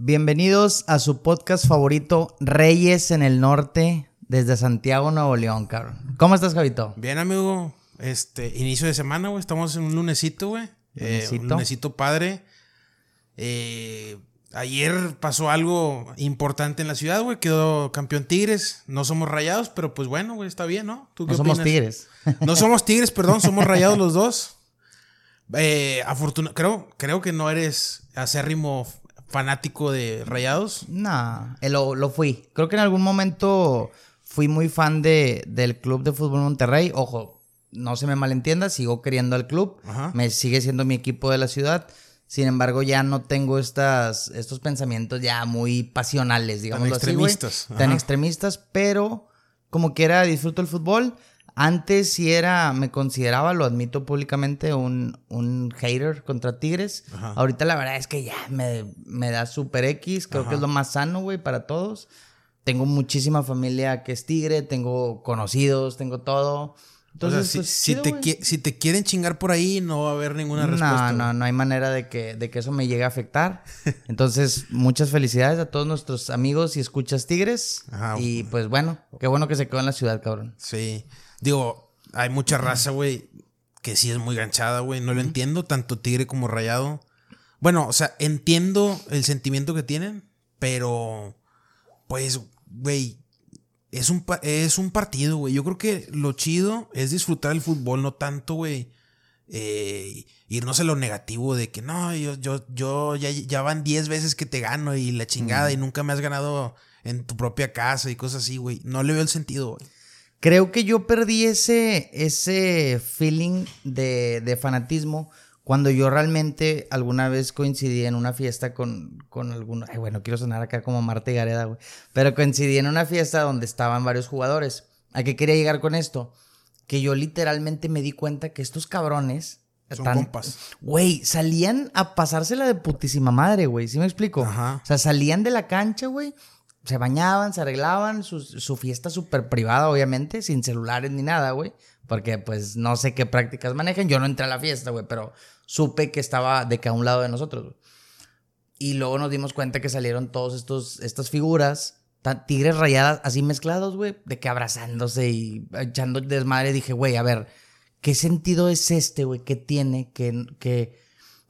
Bienvenidos a su podcast favorito, Reyes en el Norte, desde Santiago, Nuevo León, cabrón. ¿Cómo estás, Javito? Bien, amigo. Este, inicio de semana, güey. Estamos en un lunesito, güey. Eh, un Lunesito. padre. Eh, ayer pasó algo importante en la ciudad, güey. Quedó campeón Tigres. No somos rayados, pero pues bueno, güey, está bien, ¿no? ¿Tú No somos tigres. No somos tigres, perdón, somos rayados los dos. Eh, afortuna- creo, creo que no eres acérrimo fanático de rayados. No, eh, lo, lo fui. Creo que en algún momento fui muy fan de, del Club de Fútbol Monterrey. Ojo, no se me malentienda, sigo queriendo al club. Ajá. Me sigue siendo mi equipo de la ciudad. Sin embargo, ya no tengo estas, estos pensamientos ya muy pasionales, digamos güey. extremistas, Tan extremistas, pero como quiera disfruto el fútbol. Antes sí era, me consideraba, lo admito públicamente, un, un hater contra Tigres. Ajá. Ahorita la verdad es que ya me, me da super X, creo Ajá. que es lo más sano, güey, para todos. Tengo muchísima familia que es tigre, tengo conocidos, tengo todo. Entonces, o sea, si, pues, si chido, te, si te quieren chingar por ahí, no va a haber ninguna No, respuesta. no, no hay manera de que, de que eso me llegue a afectar. Entonces, muchas felicidades a todos nuestros amigos y escuchas tigres. Ajá. Y pues bueno, qué bueno que se quedó en la ciudad, cabrón. Sí. Digo, hay mucha raza, güey, que sí es muy ganchada, güey. No lo entiendo, tanto tigre como rayado. Bueno, o sea, entiendo el sentimiento que tienen, pero, pues, güey, es un, es un partido, güey. Yo creo que lo chido es disfrutar el fútbol, no tanto, güey. eh, irnos a lo negativo de que no, yo, yo, yo ya, ya van 10 veces que te gano y la chingada y nunca me has ganado en tu propia casa y cosas así, güey. No le veo el sentido, güey. Creo que yo perdí ese, ese feeling de, de fanatismo cuando yo realmente alguna vez coincidí en una fiesta con, con alguno. Ay, bueno, quiero sonar acá como Marta y Gareda, güey. Pero coincidí en una fiesta donde estaban varios jugadores. ¿A qué quería llegar con esto? Que yo literalmente me di cuenta que estos cabrones. Son están- compas. Güey, salían a pasársela de putísima madre, güey. ¿Sí me explico? Ajá. O sea, salían de la cancha, güey. Se bañaban, se arreglaban, su, su fiesta súper privada, obviamente, sin celulares ni nada, güey. Porque, pues, no sé qué prácticas manejan. Yo no entré a la fiesta, güey, pero supe que estaba de que a un lado de nosotros, güey. Y luego nos dimos cuenta que salieron todos estos, estas figuras, tigres rayadas, así mezclados, güey, de que abrazándose y echando desmadre. Dije, güey, a ver, ¿qué sentido es este, güey, que tiene que, que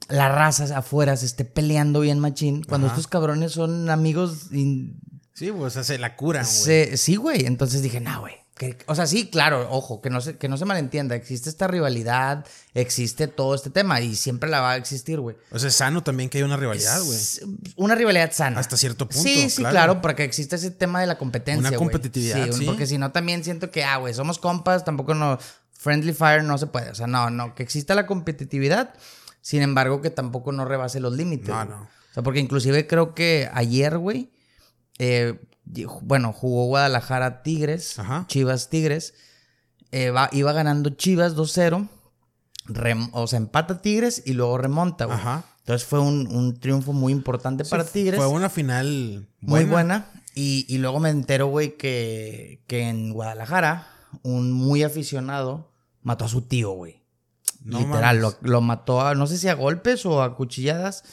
la raza afuera se esté peleando bien machín cuando Ajá. estos cabrones son amigos y Sí, pues o sea, se la curan, güey. sí, güey. Entonces dije, no, güey. que- O sea, sí, claro, ojo, que no, se, que no se malentienda. Existe esta rivalidad, existe todo este tema y siempre la va a existir, güey. O sea, es sano también que haya una rivalidad, güey. Una rivalidad sana. Hasta cierto punto, Sí, sí, claro. claro, porque existe ese tema de la competencia. Una güey. competitividad, sí. Porque si no, también siento que, ah, güey, somos compas, tampoco no. Friendly Fire no se puede. O sea, no, no, que exista la competitividad, sin embargo, que tampoco no rebase los límites. No, güey. no. O sea, porque inclusive creo que ayer, güey, eh, bueno, jugó Guadalajara Tigres, Ajá. Chivas Tigres, eh, va- iba ganando Chivas 2-0, rem- o sea, empata Tigres y luego remonta, güey. Ajá. Entonces fue un, un triunfo muy importante para Tigres. Fue una final Muy buena. Y, y luego me entero, güey, que, que en Guadalajara un muy aficionado mató a su tío, güey. No Literal, lo, lo mató a, no sé si a golpes o a cuchilladas,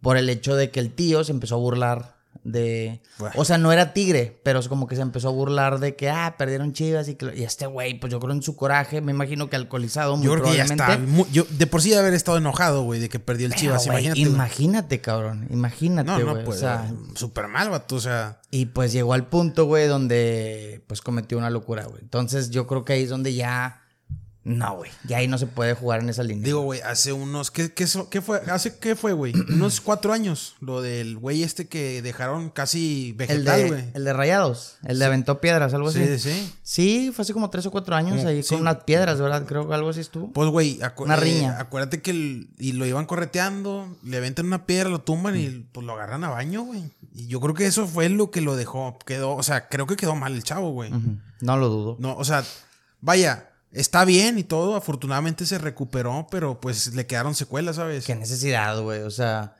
por el hecho de que el tío se empezó a burlar de... Bueno. O sea, no era tigre, pero es como que se empezó a burlar de que, ah, perdieron chivas y que... Y este güey, pues yo creo en su coraje, me imagino que alcoholizado, muy Yo creo que ya probablemente. está. yo, de por sí de haber estado enojado, güey, de que perdió el Pero, Chivas. Imagínate. imagínate, cabrón, imagínate, no, güey. no, o pues. sea, Súper mal, vato. O sea. Y pues llegó al punto, güey, donde pues cometió una locura, güey. Entonces yo creo que ahí es donde ya... No, güey. Ya ahí no se puede jugar en esa línea. Digo, güey, hace unos. ¿qué, qué, fue? ¿Hace qué fue, güey? unos cuatro años. Lo del güey este que dejaron casi el vegetal, güey. de, el de Rayados. El de Aventó Piedras, algo Sí, así. sí. Sí, fue hace como tres o cuatro años Como- ahí sí. con unas piedras, ¿verdad? Creo que algo así estuvo. Pues, güey, Una eh, riña. acuérdate que el- y lo iban correteando, le aventan una piedra, lo tumban Mm. y pues lo agarran a baño, güey. Y yo creo que eso fue lo que lo dejó. Quedó, o sea, creo que quedó mal el chavo, güey. No lo dudo. No, o sea, vaya, está bien y todo, afortunadamente se recuperó, pero pues le quedaron secuelas, ¿sabes? Qué necesidad, güey. O sea,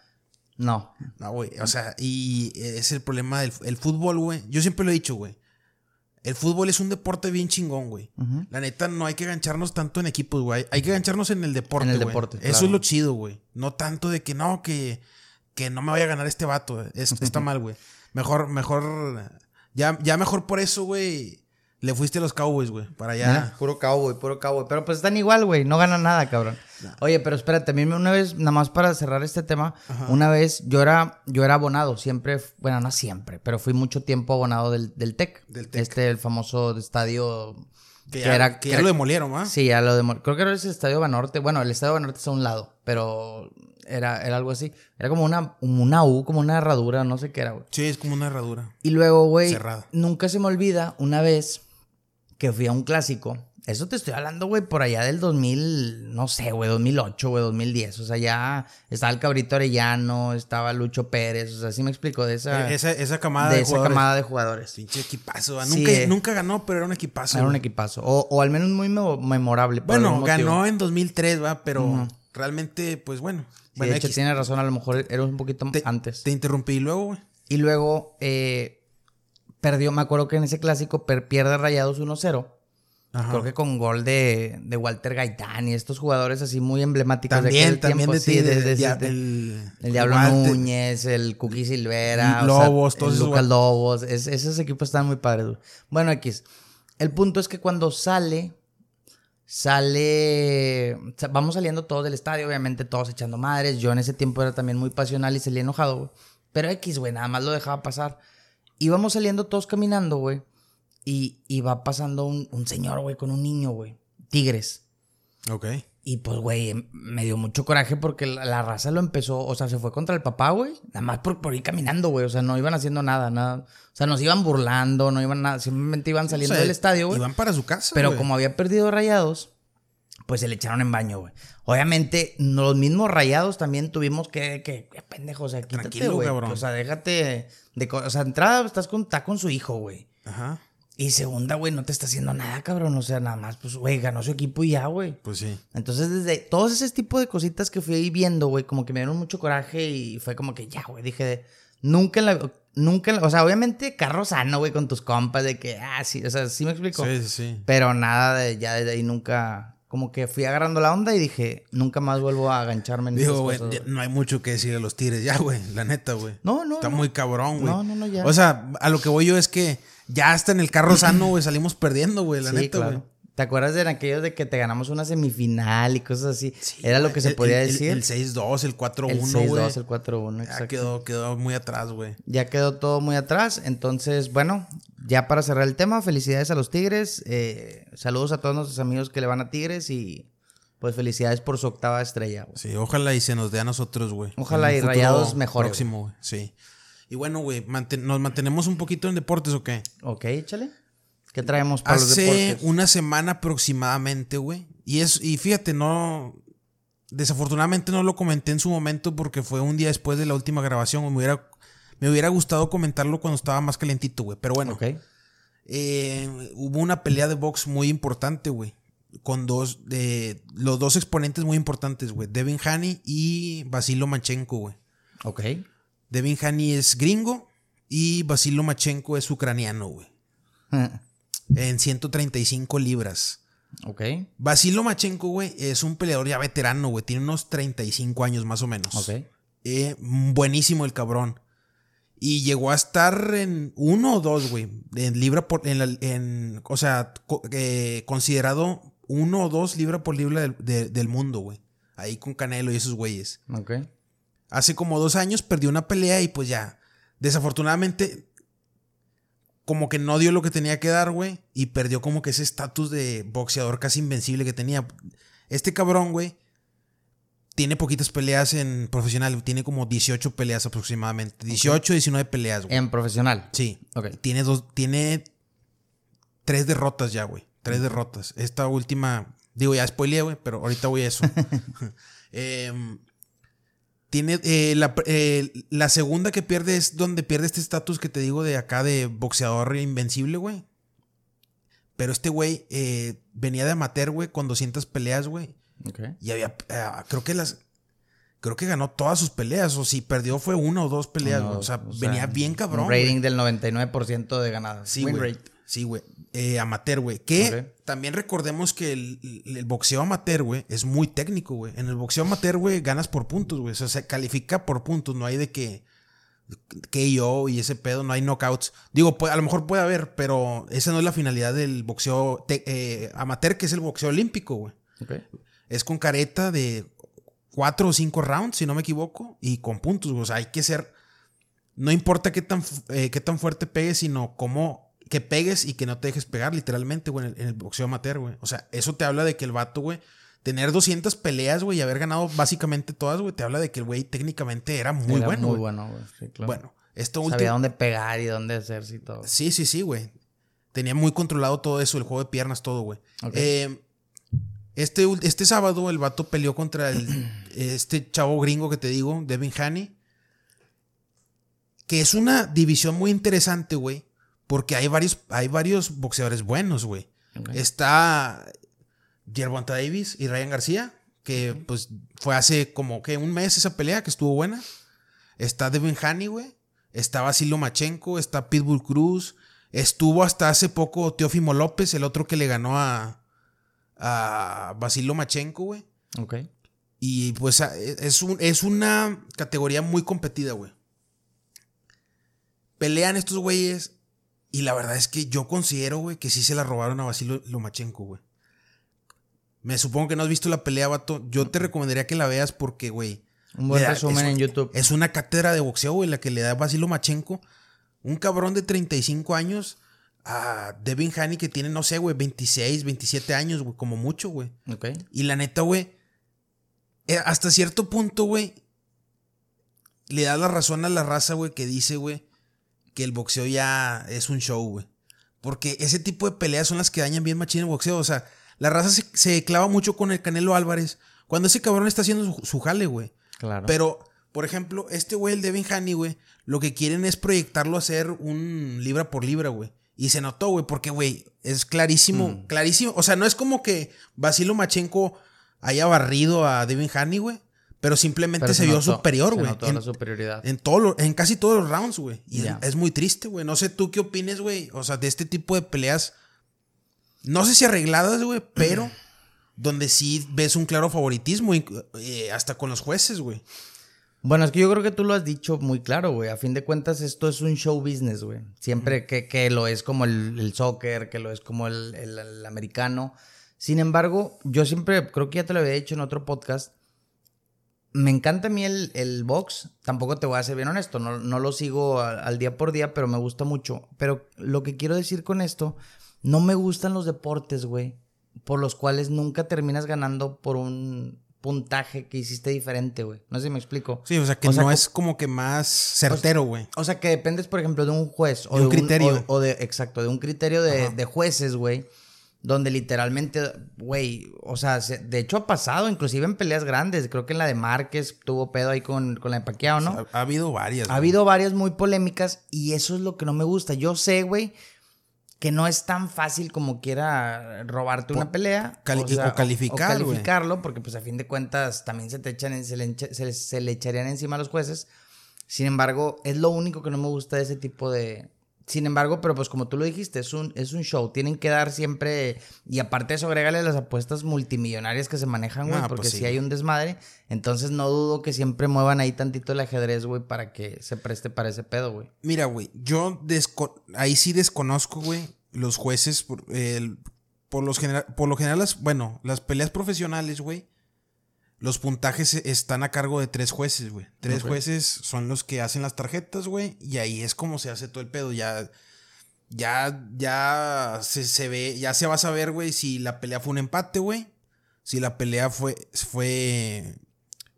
no. No, güey, o sea, y es el problema del el fútbol, güey. Yo siempre lo he dicho, güey. El fútbol es un deporte bien chingón, güey. La neta, no hay que gancharnos tanto en equipos, güey. Hay que gancharnos en el deporte, En el güey. deporte, Eso claro. es lo chido, güey. No tanto de que no, que, que no me vaya a ganar este vato. Es- está mal, güey. Mejor, mejor. Ya, ya mejor por eso, güey. Le fuiste a los Cowboys, güey. Para allá. Puro cowboy, puro cowboy. Pero pues están igual, güey. No ganan nada, cabrón. Oye, pero espérate, a mí una vez, nada más para cerrar este tema, una vez yo era, yo era abonado, siempre, bueno, no siempre, pero fui mucho tiempo abonado del, del TEC. Del TEC. Este, el famoso estadio. Que ya, que ya lo demolieron, ¿va? Sí, ya lo demol- Creo que era ese estadio Banorte. Bueno, el estadio Banorte está a un lado, pero era, era algo así. Era como una, una U, como una herradura, no sé qué era, güey. Sí, es como una herradura. Y luego, güey, nunca se me olvida una vez que fui a un clásico. Eso te estoy hablando, güey, por allá del 2000, no sé, güey, 2008, güey, 2010. O sea, ya estaba el Cabrito Arellano, estaba Lucho Pérez, o sea, sí me explico de esa, Eh, esa, esa camada de de, esa jugadores. camada de jugadores. Pinche equipazo. nunca, eh. nunca ganó, pero era un equipazo. Era un equipazo. O, o al menos muy memo- memorable. Bueno, ganó en 2003, va, pero realmente, pues bueno. Sí, bueno, de hecho, X. tiene razón, a lo mejor era un poquito te, antes. Te interrumpí y luego, güey. Y luego eh, perdió, me acuerdo que en ese clásico per- pierde Rayados 1-0. Ajá. Creo que con gol de, de Walter Gaitán y estos jugadores así muy emblemáticos de También, aquel también tiempo. de sí, ti, de- de- de- de- el, el Diablo Walter. Núñez, el Cookie Silvera, Lobos, o sea, todos el Lucas Lobos. es- esos equipos están muy padres. Bueno, X. El punto es que cuando sale, sale, sa- vamos saliendo todos del estadio, obviamente todos echando madres. Yo en ese tiempo era también muy pasional y salí enojado, güey. Pero X, güey, nada más lo dejaba pasar. Íbamos saliendo todos caminando, güey. Y, y va pasando un, un señor, güey, con un niño, güey. Tigres. Ok. Y pues, güey, me dio mucho coraje porque la, la raza lo empezó, o sea, se fue contra el papá, güey. Nada más por, por ir caminando, güey. O sea, no iban haciendo nada, nada. O sea, nos iban burlando, no iban nada. Simplemente iban saliendo O sea, del estadio, güey. Iban para su casa. Pero como había perdido rayados, pues se le echaron en baño, güey. Obviamente, los mismos rayados también tuvimos que, que, que pendejo, o sea, quítate, Tranquilo, güey. cabrón. O sea, déjate de, o sea, entrada estás con, está con su hijo, güey. Ajá. Y segunda, güey, no te está haciendo nada, cabrón. O sea, nada más, pues, güey, ganó su equipo y ya, güey. Pues sí. Entonces, desde todos ese tipo de cositas que fui viendo, güey, como que me dieron mucho coraje y fue como que ya, güey, dije, nunca en la, nunca la- o sea, obviamente carro sano, güey, con tus compas, de que, ah, sí, o sea, sí me explico. Sí, sí, sí. Pero nada de, ya desde ahí nunca, como que fui agarrando la onda y dije, nunca más vuelvo a agancharme en Digo, güey, güey. no hay mucho que decir a los tigres ya, güey. La neta, güey. No, no, Está no. muy cabrón, güey. No, no, no, ya. O sea, a lo que voy yo es que ya hasta en el carro sano, güey, salimos perdiendo, güey. La Sí, neta, claro. ¿Te acuerdas de aquellos de que te ganamos una semifinal y cosas así? Sí, Era lo que se El- podía el- decir. El, 6-2, el 4-1, El güey. 6-2, el 4-1, Ya quedó, quedó muy atrás, güey. Ya quedó todo muy atrás. Entonces, bueno, ya para cerrar el tema, felicidades a los Tigres. eh, saludos a todos nuestros amigos que le van a Tigres y pues felicidades por su octava estrella. güey. Sí, ojalá y se nos dé a nosotros, güey. Ojalá y Rayados mejore, Próximo, güey. Sí. Y bueno, güey, manten- ¿nos mantenemos un poquito en deportes o qué? Ok, échale. ¿Qué traemos para los Hace deportes? una semana aproximadamente, güey. Y es, y fíjate, no. Desafortunadamente no lo comenté en su momento porque fue un día después de la última grabación. Me hubiera, me hubiera gustado comentarlo cuando estaba más calientito, güey. Pero bueno, eh, hubo una pelea de box muy importante, güey. Con dos, de los dos exponentes muy importantes, güey. Devin Haney y Vasilo Machenko, güey. Ok. Devin Haney es gringo y Vasilo Machenko es ucraniano, güey. En 135 libras. ok. Vasilo Machenko, güey, es un peleador ya veterano, güey. Tiene unos 35 años más o menos. Ok. Eh, buenísimo el cabrón. Y llegó a estar en uno o dos, güey. En libra por. En, la- en- o sea, co- eh, considerado uno o dos libra por libra del, de- del mundo, güey. Ahí con Canelo y esos güeyes. Ok. Hace como dos años perdió una pelea y pues ya. Desafortunadamente. Como que no dio lo que tenía que dar, güey. Y perdió como que ese estatus de boxeador casi invencible que tenía. Este cabrón, güey. Tiene poquitas peleas en profesional. Tiene como 18 peleas aproximadamente. 18, 19 peleas, güey. En profesional. Sí. Ok. Tiene dos. Tiene tres derrotas ya, güey. Tres derrotas. Esta última. Digo, ya spoileé, güey, pero ahorita voy a eso. Em, tiene. eh, la, eh, la segunda que pierde es donde pierde este estatus que te digo de acá de boxeador invencible, güey. Pero este güey eh, venía de amateur, güey, con 200 peleas, güey. Y había. eh, creo que las. Creo que ganó todas sus peleas. O si perdió fue una o dos peleas, güey. O sea, o sea, venía bien cabrón. Un güey. rating del 99% de ganadas. Sí, Win güey. rate. Sí, güey. Eh, amateur, güey. Que también recordemos que el, el boxeo amateur, güey, es muy técnico, güey. En el boxeo amateur, güey, ganas por puntos, güey. O sea, se califica por puntos. No hay de que KO y ese pedo, no hay knockouts. Digo, a lo mejor puede haber, pero esa no es la finalidad del boxeo te- eh, amateur, que es el boxeo olímpico, güey. Es con careta de cuatro o cinco rounds, si no me equivoco, y con puntos, güey. O sea, hay que ser. No importa qué tan, eh, qué tan fuerte pegues, sino cómo que pegues y que no te dejes pegar, literalmente, güey, en el, en el boxeo amateur, güey. O sea, eso te habla de que el vato, güey, tener 200 peleas, güey, y haber ganado básicamente todas, güey, te habla de que el güey técnicamente era muy Era bueno. Muy güey. bueno, güey. Sí, claro. Bueno, esto Sabía último. dónde pegar y dónde hacerse y todo. Sí, sí, sí, güey. Tenía muy controlado todo eso, el juego de piernas, todo, güey. Eh, este, este sábado el vato peleó contra el, este chavo gringo que te digo, Devin Haney. Que es una división muy interesante, güey. Porque hay varios, hay varios boxeadores buenos, güey. Está Gervonta Davis y Ryan García. Que pues fue hace como que un mes esa pelea que estuvo buena. Está Devin Haney, güey. Está Basilio Machenko. Está Pitbull Cruz. Estuvo hasta hace poco Teófimo López, el otro que le ganó a, a Basilio Machenko, güey. Ok. Y pues a- es, un- es una categoría muy competida, güey. Pelean estos güeyes. Y la verdad es que yo considero, güey, que sí se la robaron a Basilio Lomachenko, güey. Me supongo que no has visto la pelea, vato. Yo te recomendaría que la veas porque, güey. Un buen da- resumen es- en YouTube. Es una cátedra de boxeo, güey, la que le da Basilio Machenko. Un cabrón de 35 años a Devin Haney que tiene, no sé, güey, 26, 27 años, güey, como mucho, güey. Ok. Y la neta, güey, eh, hasta cierto punto, güey, le da la razón a la raza, güey, que dice, güey, que el boxeo ya es un show, güey. Porque ese tipo de peleas son las que dañan bien machín el boxeo. O sea, la raza se, se clava mucho con el Canelo Álvarez cuando ese cabrón está haciendo su, su jale, güey. Claro. Pero, por ejemplo, este güey, el Devin Haney, güey, lo que quieren es proyectarlo a ser un libra por libra, güey. Y se notó, güey, porque, güey, es clarísimo, Mm. clarísimo. O sea, no es como que Basilo Machenko haya barrido a Devin Haney, güey. Pero simplemente Pero se, vio notó- superior, güey. En, la superioridad. en todo lo- en casi todos los rounds, güey. Y es- muy triste, güey. No sé tú qué opines, güey. O sea, de este tipo de peleas. No sé si arregladas, güey, pero donde sí ves un claro favoritismo, eh, hasta con los jueces, güey. Bueno, es que yo creo que tú lo has dicho muy claro, güey. A fin de cuentas, esto es un show business, güey. Siempre que, que lo es como el, el soccer, que lo es como el, el- el americano. Sin embargo, yo siempre, creo que ya te lo había dicho en otro podcast. Me encanta a mí el, el box. Tampoco te voy a ser bien honesto. No, no lo sigo al, al día por día, pero me gusta mucho. Pero lo que quiero decir con esto, no me gustan los deportes, güey. Por los cuales nunca terminas ganando por un puntaje que hiciste diferente, güey. No sé si me explico. Sí, o sea, que O sea, no es como que más certero, güey. O sea, que dependes, por ejemplo, de un juez. O De un criterio. O, o de, exacto, de un criterio de, de jueces, güey. Donde literalmente, güey, o sea, se- de hecho ha pasado, inclusive en peleas grandes. Creo que en la de Márquez tuvo pedo ahí con, con la de Pacquiao, ¿no? Ha, ha habido varias. Ha habido varias muy polémicas y eso es lo que no me gusta. Yo sé, güey, que no es tan fácil como quiera robarte una pelea. cali- o calificar, O güey. calificarlo, porque pues a fin de cuentas también se te echan, en- se, le, enche- se, le- se le echarían encima a los jueces. Sin embargo, es lo único que no me gusta de ese tipo de... Sin embargo, pero pues como tú lo dijiste, es un, es un show. Tienen que dar siempre... Y aparte de eso, agrégale las apuestas multimillonarias que se manejan, güey. Ah, porque pues si sí. hay un desmadre. Entonces no dudo que siempre muevan ahí tantito el ajedrez, güey, para que se preste para ese pedo, güey. Mira, güey, yo desco- ahí sí desconozco, güey, los jueces, por, el- por, los genera- por lo general, las, bueno, las peleas profesionales, güey, los puntajes están a cargo de tres jueces, güey. Tres jueces son los que hacen las tarjetas, güey, y ahí es como se hace todo el pedo, ya... Ya, ya se, se ve, ya se va a saber, güey, si la pelea fue un empate, güey. Si la pelea fue, fue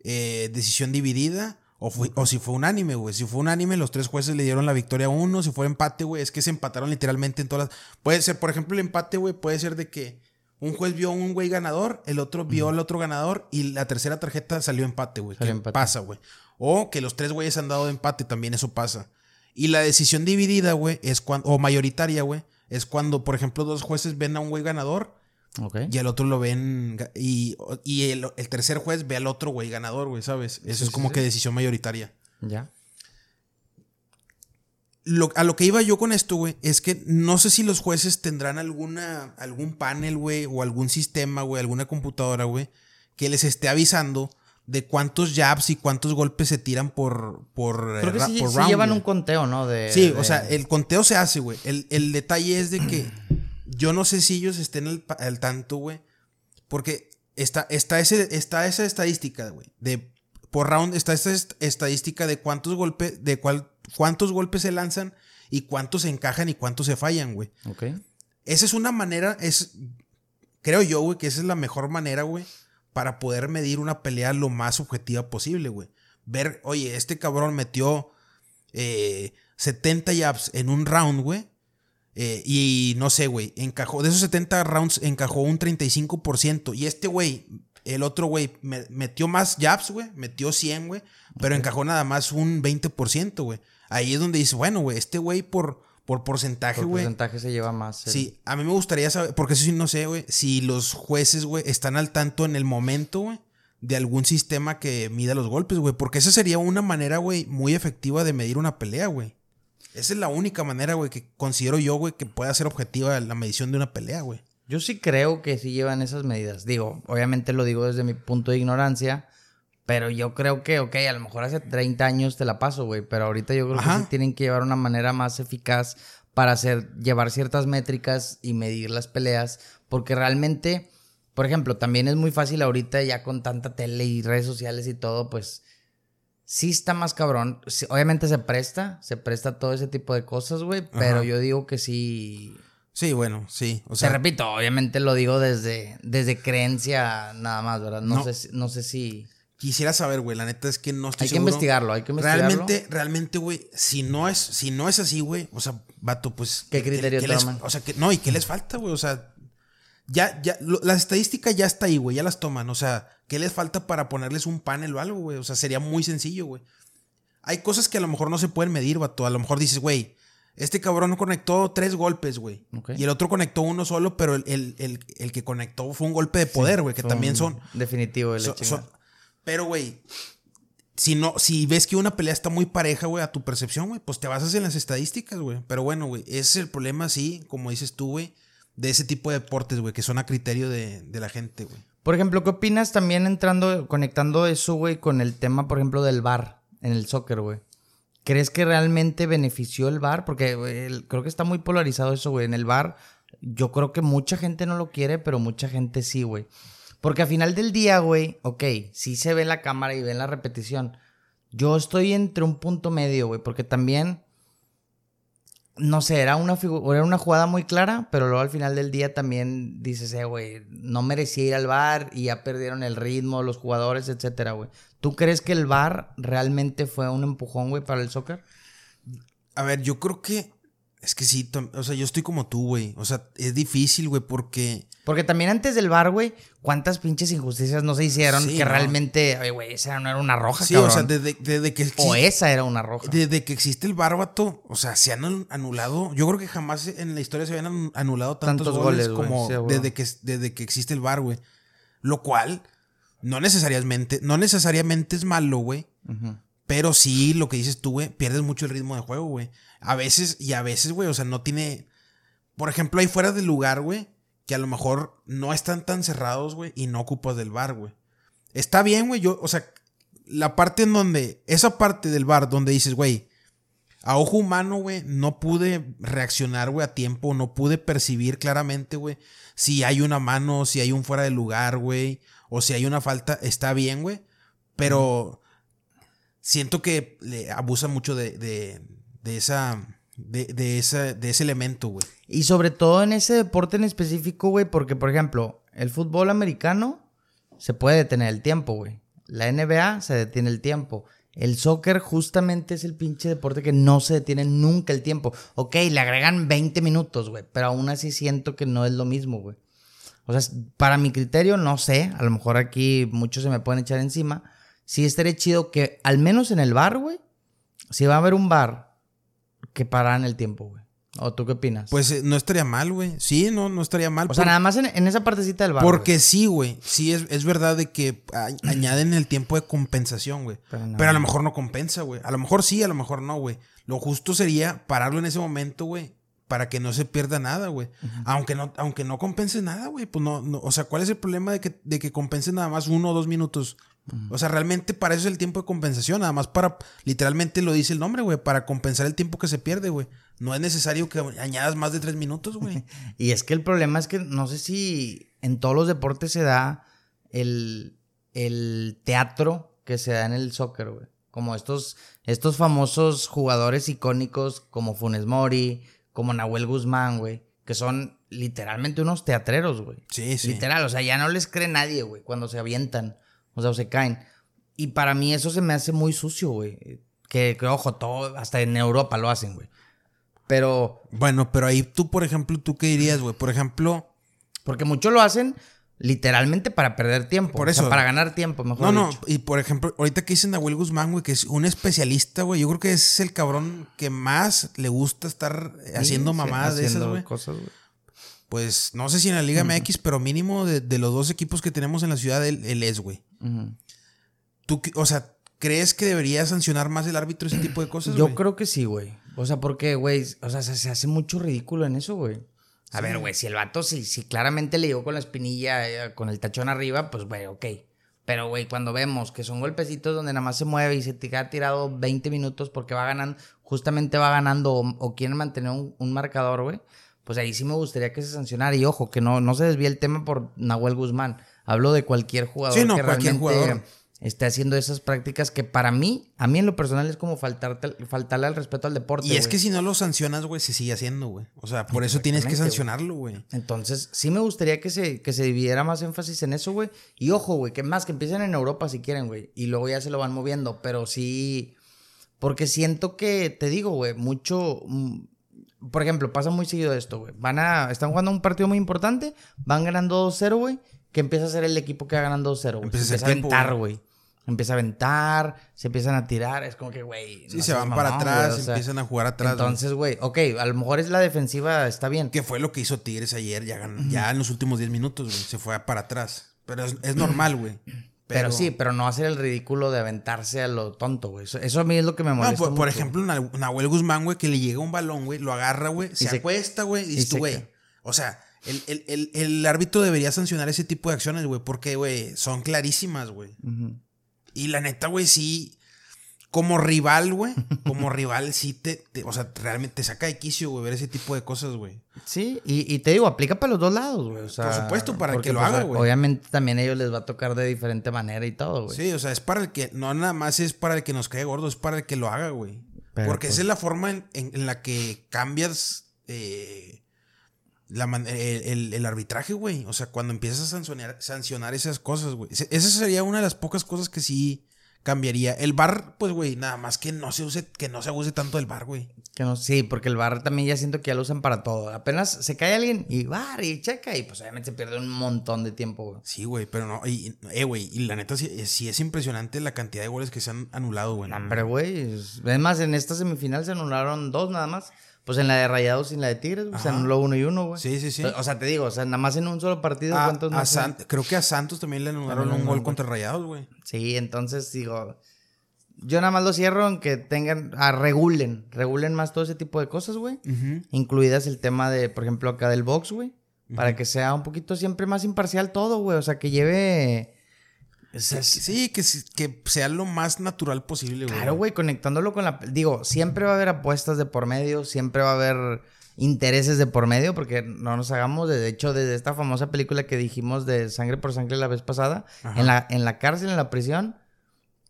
eh, decisión dividida o, fue, o si fue unánime, güey. Si fue unánime, los tres jueces le dieron la victoria a uno. Si fue empate, güey, es que se empataron literalmente en todas las... Puede ser, por ejemplo, el empate, güey, puede ser de que un juez vio a un güey ganador, el otro vio al otro ganador y la tercera tarjeta salió empate, güey. Empate. Pasa, güey. O que los tres güeyes han dado de empate, también eso pasa. Y la decisión dividida, güey, es cuando... O mayoritaria, güey. Es cuando, por ejemplo, dos jueces ven a un güey ganador y al otro lo ven. Y, y el, el tercer juez ve al otro güey ganador, güey, ¿sabes? Eso Sí, es como sí. que decisión mayoritaria. Ya. Lo- a lo que iba yo con esto, güey, es que no sé si los jueces tendrán alguna, algún panel, güey, o algún sistema, güey, alguna computadora, güey, que les esté avisando de cuántos jabs y cuántos golpes se tiran por, por, Creo eh, que ra- sí, por sí round, llevan un conteo, ¿no? De, Sí, de- o sea, el conteo se hace, güey. El, el detalle es de que yo no sé si ellos estén al, al tanto, güey. Porque está, está, ese, está esa estadística, güey. De por round está esa est- estadística de cuántos golpes, de cuál, cuántos golpes se lanzan y cuántos se encajan y cuántos se fallan, güey. Ok. Esa es una manera, es, creo yo, güey, que esa es la mejor manera, güey, para poder medir una pelea lo más objetiva posible, güey. Ver, oye, este cabrón metió eh, 70 jabs en un round, güey. eh, y no sé, güey, encajó, de esos 70 rounds encajó un 35%. Y este güey, el otro güey, me- metió más jabs, güey, metió 100, güey, pero encajó nada más un 20%, güey. Ahí es donde dice, bueno, güey, este güey por, por porcentaje, Por güey. porcentaje se lleva más. el- Sí, a mí me gustaría saber, porque eso sí no sé, güey, si los jueces, güey, están al tanto en el momento, güey, de algún sistema que mida los golpes, güey, porque esa sería una manera, güey, muy efectiva de medir una pelea, güey. Esa es la única manera, güey, que considero yo, güey, que pueda ser objetiva la medición de una pelea, güey. Yo sí creo que sí llevan esas medidas. Digo, obviamente lo digo desde mi punto de ignorancia, pero yo creo que, ok, a lo mejor hace 30 años te la paso, güey, pero ahorita yo creo Ajá. que sí tienen que llevar una manera más eficaz para hacer, llevar ciertas métricas y medir las peleas, porque realmente, por ejemplo, también es muy fácil ahorita ya con tanta tele y redes sociales y todo, pues sí está más cabrón. Sí, obviamente se presta, se presta todo ese tipo de cosas, güey, pero Ajá. yo digo que sí, Sí, bueno, sí. O te repito, obviamente lo digo desde, desde creencia nada más, ¿verdad? No, No. sé, no sé si... quisiera saber, güey, la neta es que no estoy Hay que investigarlo, hay que investigarlo. Realmente, realmente, güey, si no es, si no es así, güey, o sea, vato, pues. ¿Qué criterio les- toman? O sea, que, no, y qué les falta, güey, o sea, ya, ya, lo- la estadística ya está ahí, güey, ya las toman, o sea, ¿qué les falta para ponerles un panel o algo, güey? O sea, sería muy sencillo, güey. Hay cosas que a lo mejor no se pueden medir, vato, a lo mejor dices, güey, este cabrón conectó tres golpes, güey. Y el otro conectó uno solo, pero el, el- el- el que conectó fue un golpe de poder, güey, que también son. Definitivo chingada. so- pero, güey, si no, si ves que una pelea está muy pareja, güey, a tu percepción, güey, pues te basas en las estadísticas, güey. Pero bueno, güey, ese es el problema, sí, como dices tú, güey, de ese tipo de deportes, güey, que son a criterio de, la gente, güey. Por ejemplo, ¿qué opinas también entrando, conectando eso, güey, con el tema, por ejemplo, del bar en el soccer, güey? ¿Crees que realmente benefició el bar? Porque creo que está muy polarizado eso, güey. En el bar, yo creo que mucha gente no lo quiere, pero mucha gente sí, güey. Porque al final del día, güey, ok, sí se ve en la cámara y ve en la repetición. Yo estoy entre un punto medio, güey, porque también, no sé, era una, era una jugada muy clara, pero luego al final del día también dices, eh, güey, no merecía ir al bar y ya perdieron el ritmo, los jugadores, etcétera, güey. ¿Tú crees que el bar realmente fue un empujón, güey, para el soccer? A ver, yo creo que. Es que sí, o sea, yo estoy como tú, güey. O sea, es difícil, güey, porque. Porque también antes del bar, güey, cuántas pinches injusticias no se hicieron Sí, que no. realmente, güey, esa no era una roja, Sí, cabrón. o sea, desde, desde que. O esa era una roja. Desde que existe el bárbato, o sea, se han anu- anulado. Yo creo que jamás en la historia se habían anu- anulado tantos, Tantos goles, como sí, desde, que, desde que existe el bar, güey. Lo cual, no necesariamente, no necesariamente es malo, güey. Ujú. Pero sí, lo que dices tú, güey, pierdes mucho el ritmo de juego, güey. A veces, y a veces, güey, o sea, no tiene. Por ejemplo, hay fuera del lugar, güey, que a lo mejor no están tan cerrados, güey, y no ocupas del bar, güey. Está bien, güey, yo, o sea, la parte en donde. Esa parte del bar donde dices, güey, a ojo humano, güey, no pude reaccionar, güey, a tiempo, no pude percibir claramente, güey, si hay una mano, si hay un fuera de lugar, güey, o si hay una falta, está bien, güey, pero siento que le abusa mucho de, de, de esa, de, de, esa, de ese elemento, güey. Y sobre todo en ese deporte en específico, güey, porque, por ejemplo, el fútbol americano se puede detener el tiempo, güey. La NBA se detiene el tiempo. El soccer justamente es el pinche deporte que no se detiene nunca el tiempo. Ok, le agregan 20 minutos, güey, pero aún así siento que no es lo mismo, güey. O sea, para mi criterio, no sé, a lo mejor aquí muchos se me pueden echar encima. Sí estaría chido que, al menos en el bar, güey, si va a haber un bar, que pararan el tiempo, güey. ¿O tú qué opinas? Pues eh, no estaría mal, güey. Sí, no, no estaría mal. o sea, nada más en, en esa partecita del bar. Porque sí, güey. Sí, es, es verdad de que a- añaden el tiempo de compensación, güey. Pero a lo mejor no compensa, güey. A lo mejor sí, a lo mejor no, güey. Lo justo sería pararlo en ese momento, güey. Para que no se pierda nada, güey. Aunque no, aunque no compense nada, güey. Pues no, no. O sea, ¿cuál es el problema de que, de que compense nada más uno o dos minutos? O sea, realmente para eso es el tiempo de compensación. Nada más para, literalmente lo dice el nombre, güey. Para compensar el tiempo que se pierde, güey. No es necesario que añadas más de tres minutos, güey. Y es que el problema es que no sé si en todos los deportes se da el, el teatro que se da en el soccer, güey. Como estos, estos famosos jugadores icónicos como Funes Mori, como Nahuel Guzmán, güey. Que son literalmente unos teatreros, güey. Sí, sí. Literal, o sea, ya no les cree nadie, güey, cuando se avientan, o sea, o se caen. Y para mí eso se me hace muy sucio, güey. Que, que, ojo, todo, hasta en Europa lo hacen, güey. Pero, Bueno, pero ahí tú, por ejemplo, ¿tú qué dirías, güey? Por ejemplo, porque muchos lo hacen literalmente para perder tiempo. Por o sea, eso. para ganar tiempo, mejor no, no, dicho. y por ejemplo, ahorita que dicen Nahuel Guzmán, güey, que es un especialista, güey, yo creo que es el cabrón que más le gusta estar haciendo mamadas de esas, haciendo güey. cosas, güey. Pues no sé si en la Liga MX, pero mínimo de, de los dos equipos que tenemos en la ciudad, él, él es, güey. Tú, o sea, ¿crees que debería sancionar más el árbitro ese tipo de cosas, Yo creo que sí, güey. O sea, porque, güey, o sea, se, se hace mucho ridículo en eso, güey. A ver, güey, si el vato, si, si claramente le llegó con la espinilla, eh, con el tachón arriba, pues, güey, ok. Pero, güey, cuando vemos que son golpecitos donde nada más se mueve y se te queda tirado 20 minutos porque va ganando, justamente va ganando o, o quieren mantener un, un marcador, güey, pues ahí sí me gustaría que se sancionara. Y ojo, que no, no se desvíe el tema por Nahuel Guzmán. Hablo de cualquier jugador Sí, no, que cualquier realmente jugador. esté haciendo esas prácticas que para mí, a mí en lo personal es como faltarte, faltarle al respeto al deporte. Y es que si no lo sancionas, güey, se sigue haciendo, güey. O sea, por eso tienes que sancionarlo, güey. Entonces, sí me gustaría que se, que se dividiera más énfasis en eso, güey. Y ojo, güey, que más que empiecen en Europa si quieren, güey. Y luego ya se lo van moviendo. Pero sí. Porque siento que, te digo, güey, mucho. Por ejemplo, pasa muy seguido esto, güey. Van a. Están jugando un partido muy importante. Van ganando 2-0, güey. Que empieza a ser el equipo que va ganando 2-0, güey. Empieza a Se Empieza a tiempo, aventar, güey. Empieza a aventar. Se empiezan a tirar. Es como que, güey. Sí, no se van mamón, para atrás, güey, o sea, empiezan a jugar atrás. Entonces, güey, ok, a lo mejor es la defensiva, está bien. Que fue lo que hizo Tigres ayer, ya, ya en los últimos 10 minutos, güey. Se fue para atrás. Pero es, es normal, güey. Pero, sí, pero no hacer el ridículo de aventarse a lo tonto, güey. Eso, eso a mí es lo que me No, molesta. por, por mucho. ejemplo, Na- Nahuel Guzmán, güey, que le llega un balón, güey, lo agarra, güey, se, se- acuesta, güey, y se güey. O sea, el, el- el- el árbitro debería sancionar ese tipo de acciones, güey, porque, güey, son clarísimas, güey. Ujú. Y la neta, güey, sí. Como rival, güey. Como rival, sí te, te- O sea, realmente te saca de quicio, güey, ver ese tipo de cosas, güey. Sí, y, y te digo, aplica para los dos lados, güey. O sea, Por supuesto, para el que lo pues, haga, güey. Obviamente también a ellos les va a tocar de diferente manera y todo, güey. Sí, o sea, es para el que. No nada más es para el que nos cae gordo, es para el que lo haga, güey. Porque pues- esa es la forma en, la que cambias eh, la man- el, el- el arbitraje, güey. O sea, cuando empiezas a sancionar, sancionar esas cosas, güey. Esa sería una de las pocas cosas que sí cambiaría. El bar, pues, güey, nada más que no se use, que no se abuse tanto del bar, güey. Que no, sí, porque el bar también ya siento que ya lo usan para todo. Apenas se cae alguien y bar y checa y pues obviamente se pierde un montón de tiempo, güey. Sí, güey, pero no. Y, eh, güey, y la neta sí, eh, sí es impresionante la cantidad de goles que se han anulado, güey. Hombre, güey. Es es más, en esta semifinal se anularon dos nada más. Pues en la de Rayados y en la de Tigres, güey, se Ajá. anuló uno y uno, güey. Sí, sí, sí. O sea, te digo, o sea, nada más en un solo partido, A- ¿cuántos a? Sant- creo que a Santos también le anularon un gol un contra Rayados, güey. Sí, entonces digo, yo nada más lo cierro en que tengan, ah, regulen, regulen más todo ese tipo de cosas, güey. Incluidas el tema de, por ejemplo, acá del box, güey. Para que sea un poquito siempre más imparcial todo, güey. O sea, que lleve... o sea, sí, que, sí- que sea lo más natural posible, güey. Claro, güey, conectándolo con la... Digo, siempre va a haber apuestas de por medio, siempre va a haber intereses de por medio, porque no nos hagamos, de, de hecho, desde esta famosa película que dijimos de Sangre por Sangre la vez pasada, Ajá. en la, en la cárcel, en la prisión,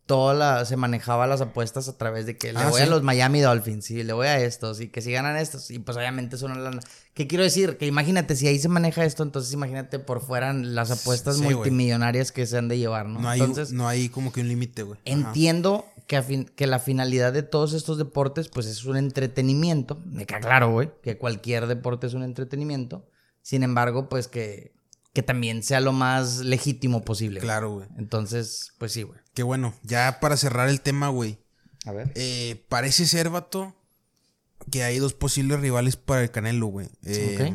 toda la, se manejaba las apuestas a través de que le Ah, voy sí. a los Miami Dolphins, y le voy a estos, y que si ganan estos, y pues obviamente es una lana. ¿Qué quiero decir? Que imagínate, si ahí se maneja esto, entonces imagínate por fuera las apuestas Sí, multimillonarias que se han de llevar, ¿no? No hay, entonces, no hay como que un límite, güey. Entiendo que, a fin- que la finalidad de todos estos deportes, pues es un entretenimiento. Me queda claro, güey, que cualquier deporte es un entretenimiento. Sin embargo, pues que, que también sea lo más legítimo posible. Claro, güey. Entonces, pues sí, güey. Qué bueno. Ya para cerrar el tema, güey. A ver. Eh, parece ser, vato. Que hay dos posibles rivales para el Canelo, güey. Eh,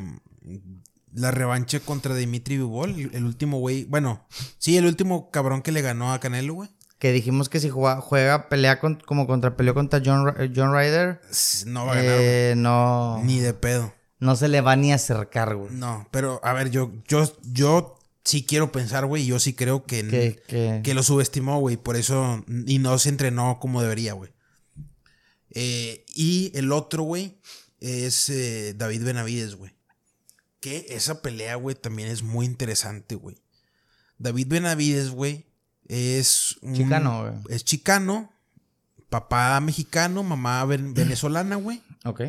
La revancha contra Dimitri Vivol, el, último güey. Bueno, sí, el último cabrón que le ganó a Canelo, güey. Que dijimos que si juega, pelea como contra peleó contra John, John Ryder. No va a ganar. Eh, no. Ni de pedo. No se le va ni a acercar, güey. No, pero a ver, yo, yo, yo sí quiero pensar, güey. Yo sí creo que, que lo subestimó, güey. Por eso. Y no se entrenó como debería, güey. Eh, y el otro, güey, es eh, David Benavides, güey. Que esa pelea, güey, también es muy interesante, güey. David Benavides, güey, es un, Chicano, güey. Es chicano, papá mexicano, mamá venezolana, güey. Ok.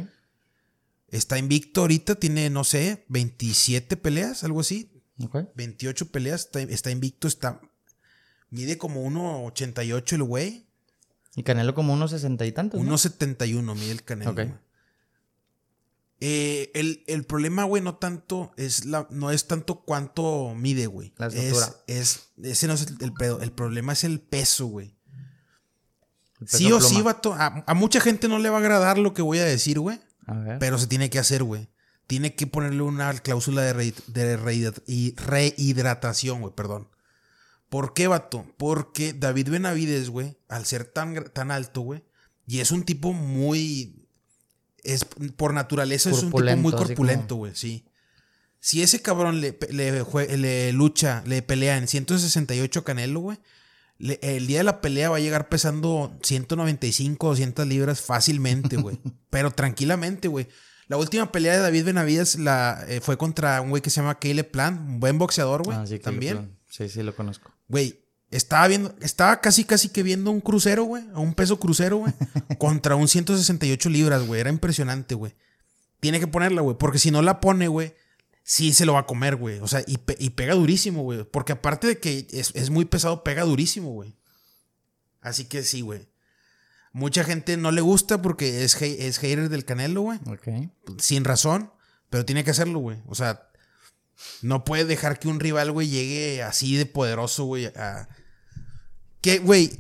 Está invicto ahorita, tiene, no sé, 27 peleas, algo así. Ok. 28 peleas, está, está invicto, está... Mide como 1,88 el güey. ¿Y Canelo como unos sesenta y tantos? Unos setenta y uno mide el Canelo. Eh, el, problema, güey, no tanto es la, no es tanto cuánto mide, güey. La es, es, ese no es el, pedo. El problema es el peso, güey. Sí o sí, vato. A, a, mucha gente no le va a agradar lo que voy a decir, güey. Pero se tiene que hacer, güey. Tiene que ponerle una cláusula de, de rehidratación, güey, perdón. ¿Por qué, vato? Porque David Benavides, güey, al ser tan, tan alto, güey, y es un tipo muy. Es, por naturaleza es un tipo muy corpulento, güey, sí. Si ese cabrón le, le, lucha, le pelea en 168 Canelo, güey, el día de la pelea va a llegar pesando 195 o 200 libras fácilmente, güey. Pero tranquilamente, güey. La última pelea de David Benavides la, eh, fue contra un güey que se llama Caleb Plant, un buen boxeador, güey. Ah, sí, también. Sí, sí, lo conozco. Güey, estaba viendo, estaba casi casi que viendo un crucero, güey, a un peso crucero, güey, contra un 168 libras, güey. Era impresionante, güey. Tiene que ponerla, güey, porque si no la pone, güey, sí se lo va a comer, güey. O sea, y, pega durísimo, güey. Porque aparte de que es, muy pesado, pega durísimo, güey. Así que sí, güey. Mucha gente no le gusta porque es, es hater del Canelo, güey. Ok. Sin razón, pero tiene que hacerlo, güey. O sea, no puede dejar que un rival, güey, llegue así de poderoso, güey, a... Que, güey,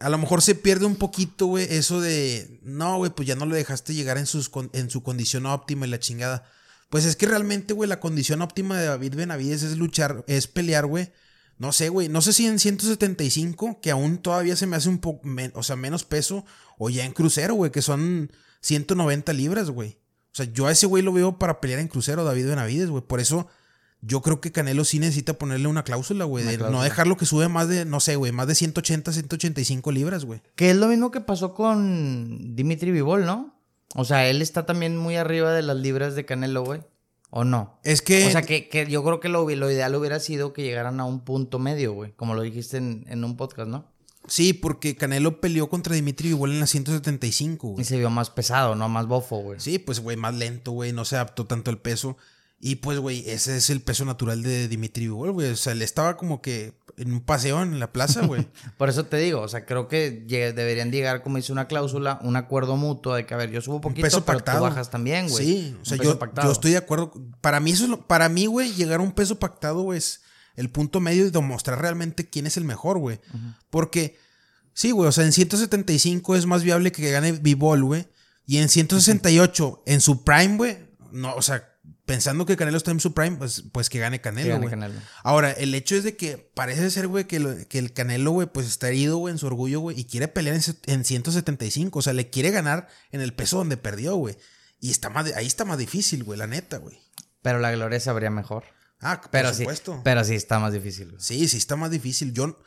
a lo mejor se pierde un poquito, güey, eso de... No, güey, pues ya no lo dejaste llegar en, en su condición óptima y la chingada. Pues es que realmente, güey, la condición óptima de David Benavides es luchar, es pelear, güey. No sé, güey. No sé si en 175, que aún todavía se me hace un poco, o sea, menos peso, o ya en crucero, güey, que son 190 libras, güey. O sea, yo a ese güey lo veo para pelear en crucero, David Benavides, güey. Por eso yo creo que Canelo sí necesita ponerle una cláusula, güey. De no dejarlo que sube más de, no sé, güey, más de 180, 185 libras, güey. Que es lo mismo que pasó con Dimitri Vivol, ¿no? O sea, él está también muy arriba de las libras de Canelo, güey. ¿O no? Es que. O sea, que, yo creo que lo, lo, ideal hubiera sido que llegaran a un punto medio, güey. Como lo dijiste en, en un podcast, ¿no? Sí, porque Canelo peleó contra Dimitri Vivol en la 175, güey. Y se vio más pesado, ¿no? Más bofo, güey. Sí, pues, güey, más lento, güey. No se adaptó tanto el peso. Y pues, güey, ese es el peso natural de Dimitri Vivol, güey. O sea, le estaba como que en un paseo en la plaza, güey. Por eso te digo, o sea, creo que deberían llegar, como dice una cláusula, un acuerdo mutuo de que, a ver, yo subo poquito, peso pero tú bajas también, güey. Sí, o sea, yo, yo, estoy de acuerdo. Para mí, eso es lo, para mí, güey, llegar a un peso pactado, güey, es el punto medio y demostrar realmente quién es el mejor, güey. Porque Sí, güey, o sea, en 175 es más viable que gane Bivol, güey. Y en 168, en su prime, güey, no, o sea, pensando que Canelo está en su prime, pues, pues que gane Canelo, güey. Ahora, el hecho es de que parece ser, güey, que, que, el Canelo, güey, pues está herido, güey, en su orgullo, güey, y quiere pelear en, 175. O sea, le quiere ganar en el peso donde perdió, güey. Y está más, ahí está más difícil, güey, la neta, güey. Pero la gloria sabría mejor. Ah, por pero supuesto. Sí, pero sí está más difícil. Güey. Sí, sí está más difícil. Yo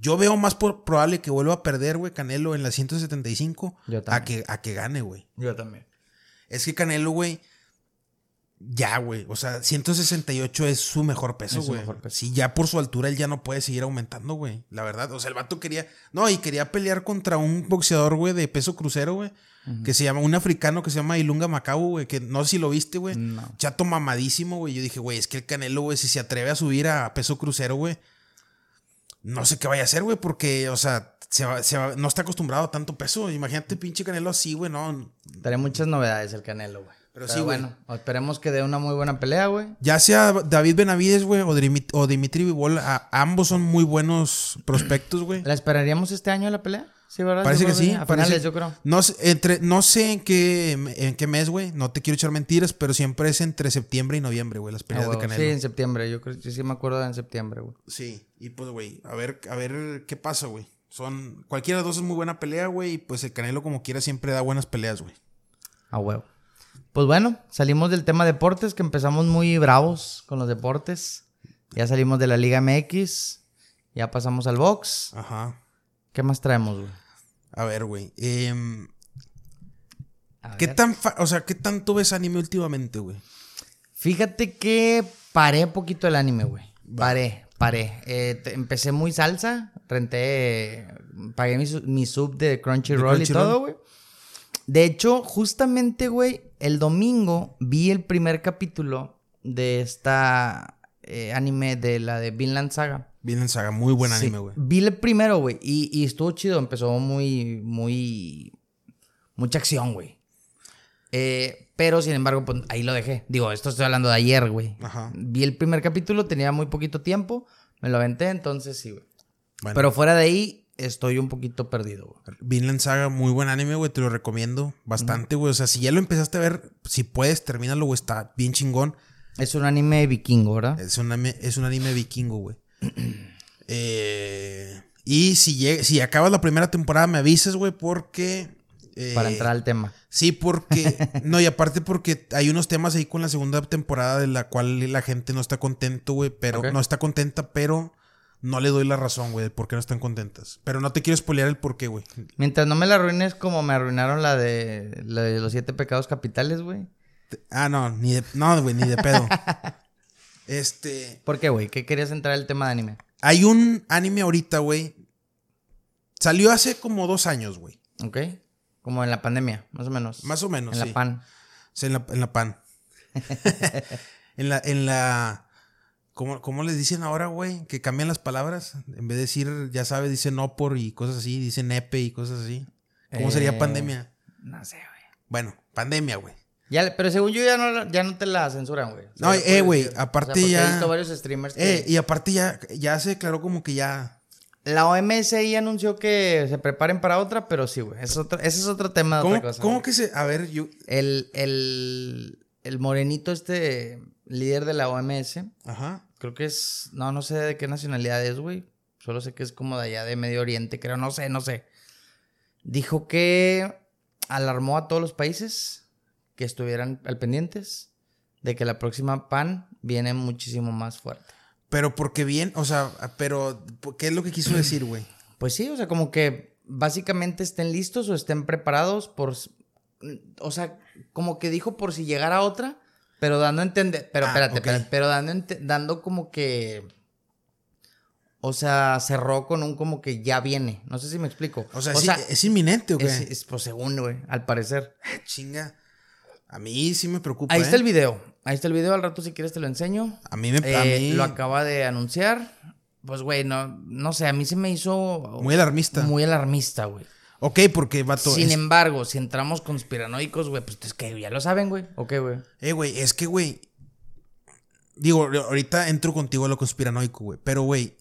yo veo más probable que vuelva a perder, güey, Canelo en la 175 a que, a que gane, güey. Yo también. Es que Canelo, güey, ya, güey. O sea, 168 es su mejor peso, güey. Sí, ya por su altura él ya no puede seguir aumentando, güey. La verdad. O sea, el vato quería. No, y quería pelear contra un boxeador, güey, de peso crucero, güey. Que se llama, un africano que se llama Ilunga Macau, güey. Que no sé si lo viste, güey. Chato mamadísimo, güey. Yo dije, güey, es que el Canelo, güey, si se atreve a subir a peso crucero, güey no sé qué vaya a hacer, güey, porque, o sea, se no está acostumbrado a tanto peso. Imagínate, pinche Canelo así, güey, no. Trae muchas novedades el Canelo, güey. Pero, sí, bueno, esperemos que dé una muy buena pelea, güey. Ya sea David Benavides, güey, o, Dimitri Vivol, ambos son muy buenos prospectos, güey. ¿La esperaríamos este año la pelea? Sí, ¿verdad? Parece Yo que sí. A parece- finales, yo creo. No sé, entre, no sé en qué, en qué mes, güey. No te quiero echar mentiras, pero siempre es entre septiembre y noviembre, güey, las Ah, peleas de huevo. Canelo. Sí, en septiembre. Yo creo que sí me acuerdo de en septiembre, güey. Sí, y pues, güey, a ver, a ver qué pasa, güey. Son, cualquiera de dos es muy buena pelea, güey, y pues el Canelo como quiera siempre da buenas peleas, güey. A huevo. Pues bueno, salimos del tema deportes, que empezamos muy bravos con los deportes. Ya salimos de la Liga MX. Ya pasamos al box. Ajá. ¿Qué más traemos, güey? A ver, güey. A ¿Qué ver. tan, o sea, qué tanto ves anime últimamente, güey? Fíjate que paré poquito el anime, güey. Paré, paré. Eh, empecé muy salsa. Renté. Pagué mi, su- mi sub de Crunchyroll y todo, güey. De hecho, justamente, güey, el domingo vi el primer capítulo de esta eh, anime de la de Vinland Saga. En saga, muy buen Sí, anime, güey. Vi el primero, güey, y, y estuvo chido. Empezó muy, muy... Mucha acción, güey. Eh, pero, sin embargo, pues ahí lo dejé. Digo, esto estoy hablando de ayer, güey. Ajá. Vi el primer capítulo, tenía muy poquito tiempo. Me lo aventé, entonces sí, güey. Bueno, Pero fuera de ahí, estoy un poquito perdido, güey. Vinland Saga, muy buen anime, güey. Te lo recomiendo bastante, güey. O sea, si ya lo empezaste a ver, si puedes, termínalo, güey. Está bien chingón. Es un anime vikingo, ¿verdad? Es un anime, es un anime vikingo, güey. Eh, y si, si acabas la primera temporada, me avisas, güey, porque. eh, Para entrar al tema. Sí, porque. no, y aparte porque hay unos temas ahí con la segunda temporada de la cual la gente no está contento, güey. Pero no está contenta, pero no le doy la razón, güey, de por qué no están contentas. Pero no te quiero spoilear el por qué, güey. Mientras no me la arruines como me arruinaron la de, la de los siete pecados capitales, güey. Ah, no, ni de. No, güey, ni de pedo. este. ¿Por qué, güey? ¿Qué querías entrar al tema de anime? Hay un anime ahorita, güey. Salió hace como dos años, güey. ¿Ok? Como en la pandemia, más o menos. Más o menos, En sí. la pan. Sí, en la, en la pan. en la, en la. ¿Cómo, cómo les dicen ahora, güey? Que cambian las palabras. En vez de decir, ya sabes, dicen no por y cosas así, dicen nepe y cosas así. ¿Cómo Eh, sería pandemia? No sé, güey. Bueno, pandemia, güey. Ya, pero según yo ya no, ya no te la censuran, güey. O sea, No, eh, güey, aparte porque ya- He visto varios streamers que... Eh, y aparte ya, ya se declaró como que ya. La OMS ahí anunció que se preparen para otra, pero sí, güey. Es otro, ese es otro tema de ¿Cómo, otra cosa. cómo güey. que se.? A ver, yo. El, el, el morenito este líder de la OMS, Ajá. Creo que es... No, no sé de qué nacionalidad es, güey. Solo sé que es como de allá de Medio Oriente, creo. No sé, no sé. Dijo que alarmó a todos los países que estuvieran al pendientes de que la próxima PAN viene muchísimo más fuerte. Pero porque bien, o sea, pero. ¿Qué es lo que quiso decir, güey? Pues sí, o sea, como que básicamente estén listos o estén preparados por... O sea, como que dijo por si llegara otra, pero dando a entender... Pero Ah, espérate, espérate, pero dando, dando como que... O sea, cerró con un como que ya viene. No sé si me explico. O sea, ¿es, es inminente o qué? es, es, pues según, güey, al parecer. Chinga. A mí sí me preocupa. Ahí está ¿eh? el video. Ahí está el video. Al rato, si quieres, te lo enseño. A mí me. a Eh, mí- Lo acaba de anunciar. Pues, güey, no, no sé, a mí se me hizo Muy alarmista. muy alarmista, güey. Ok, porque vato. Sin es- embargo, si entramos conspiranoicos, güey, pues es que ya lo saben, güey. ¿O qué, güey? Eh, güey, es que, güey. Digo, ahorita entro contigo a lo conspiranoico, güey. Pero, güey.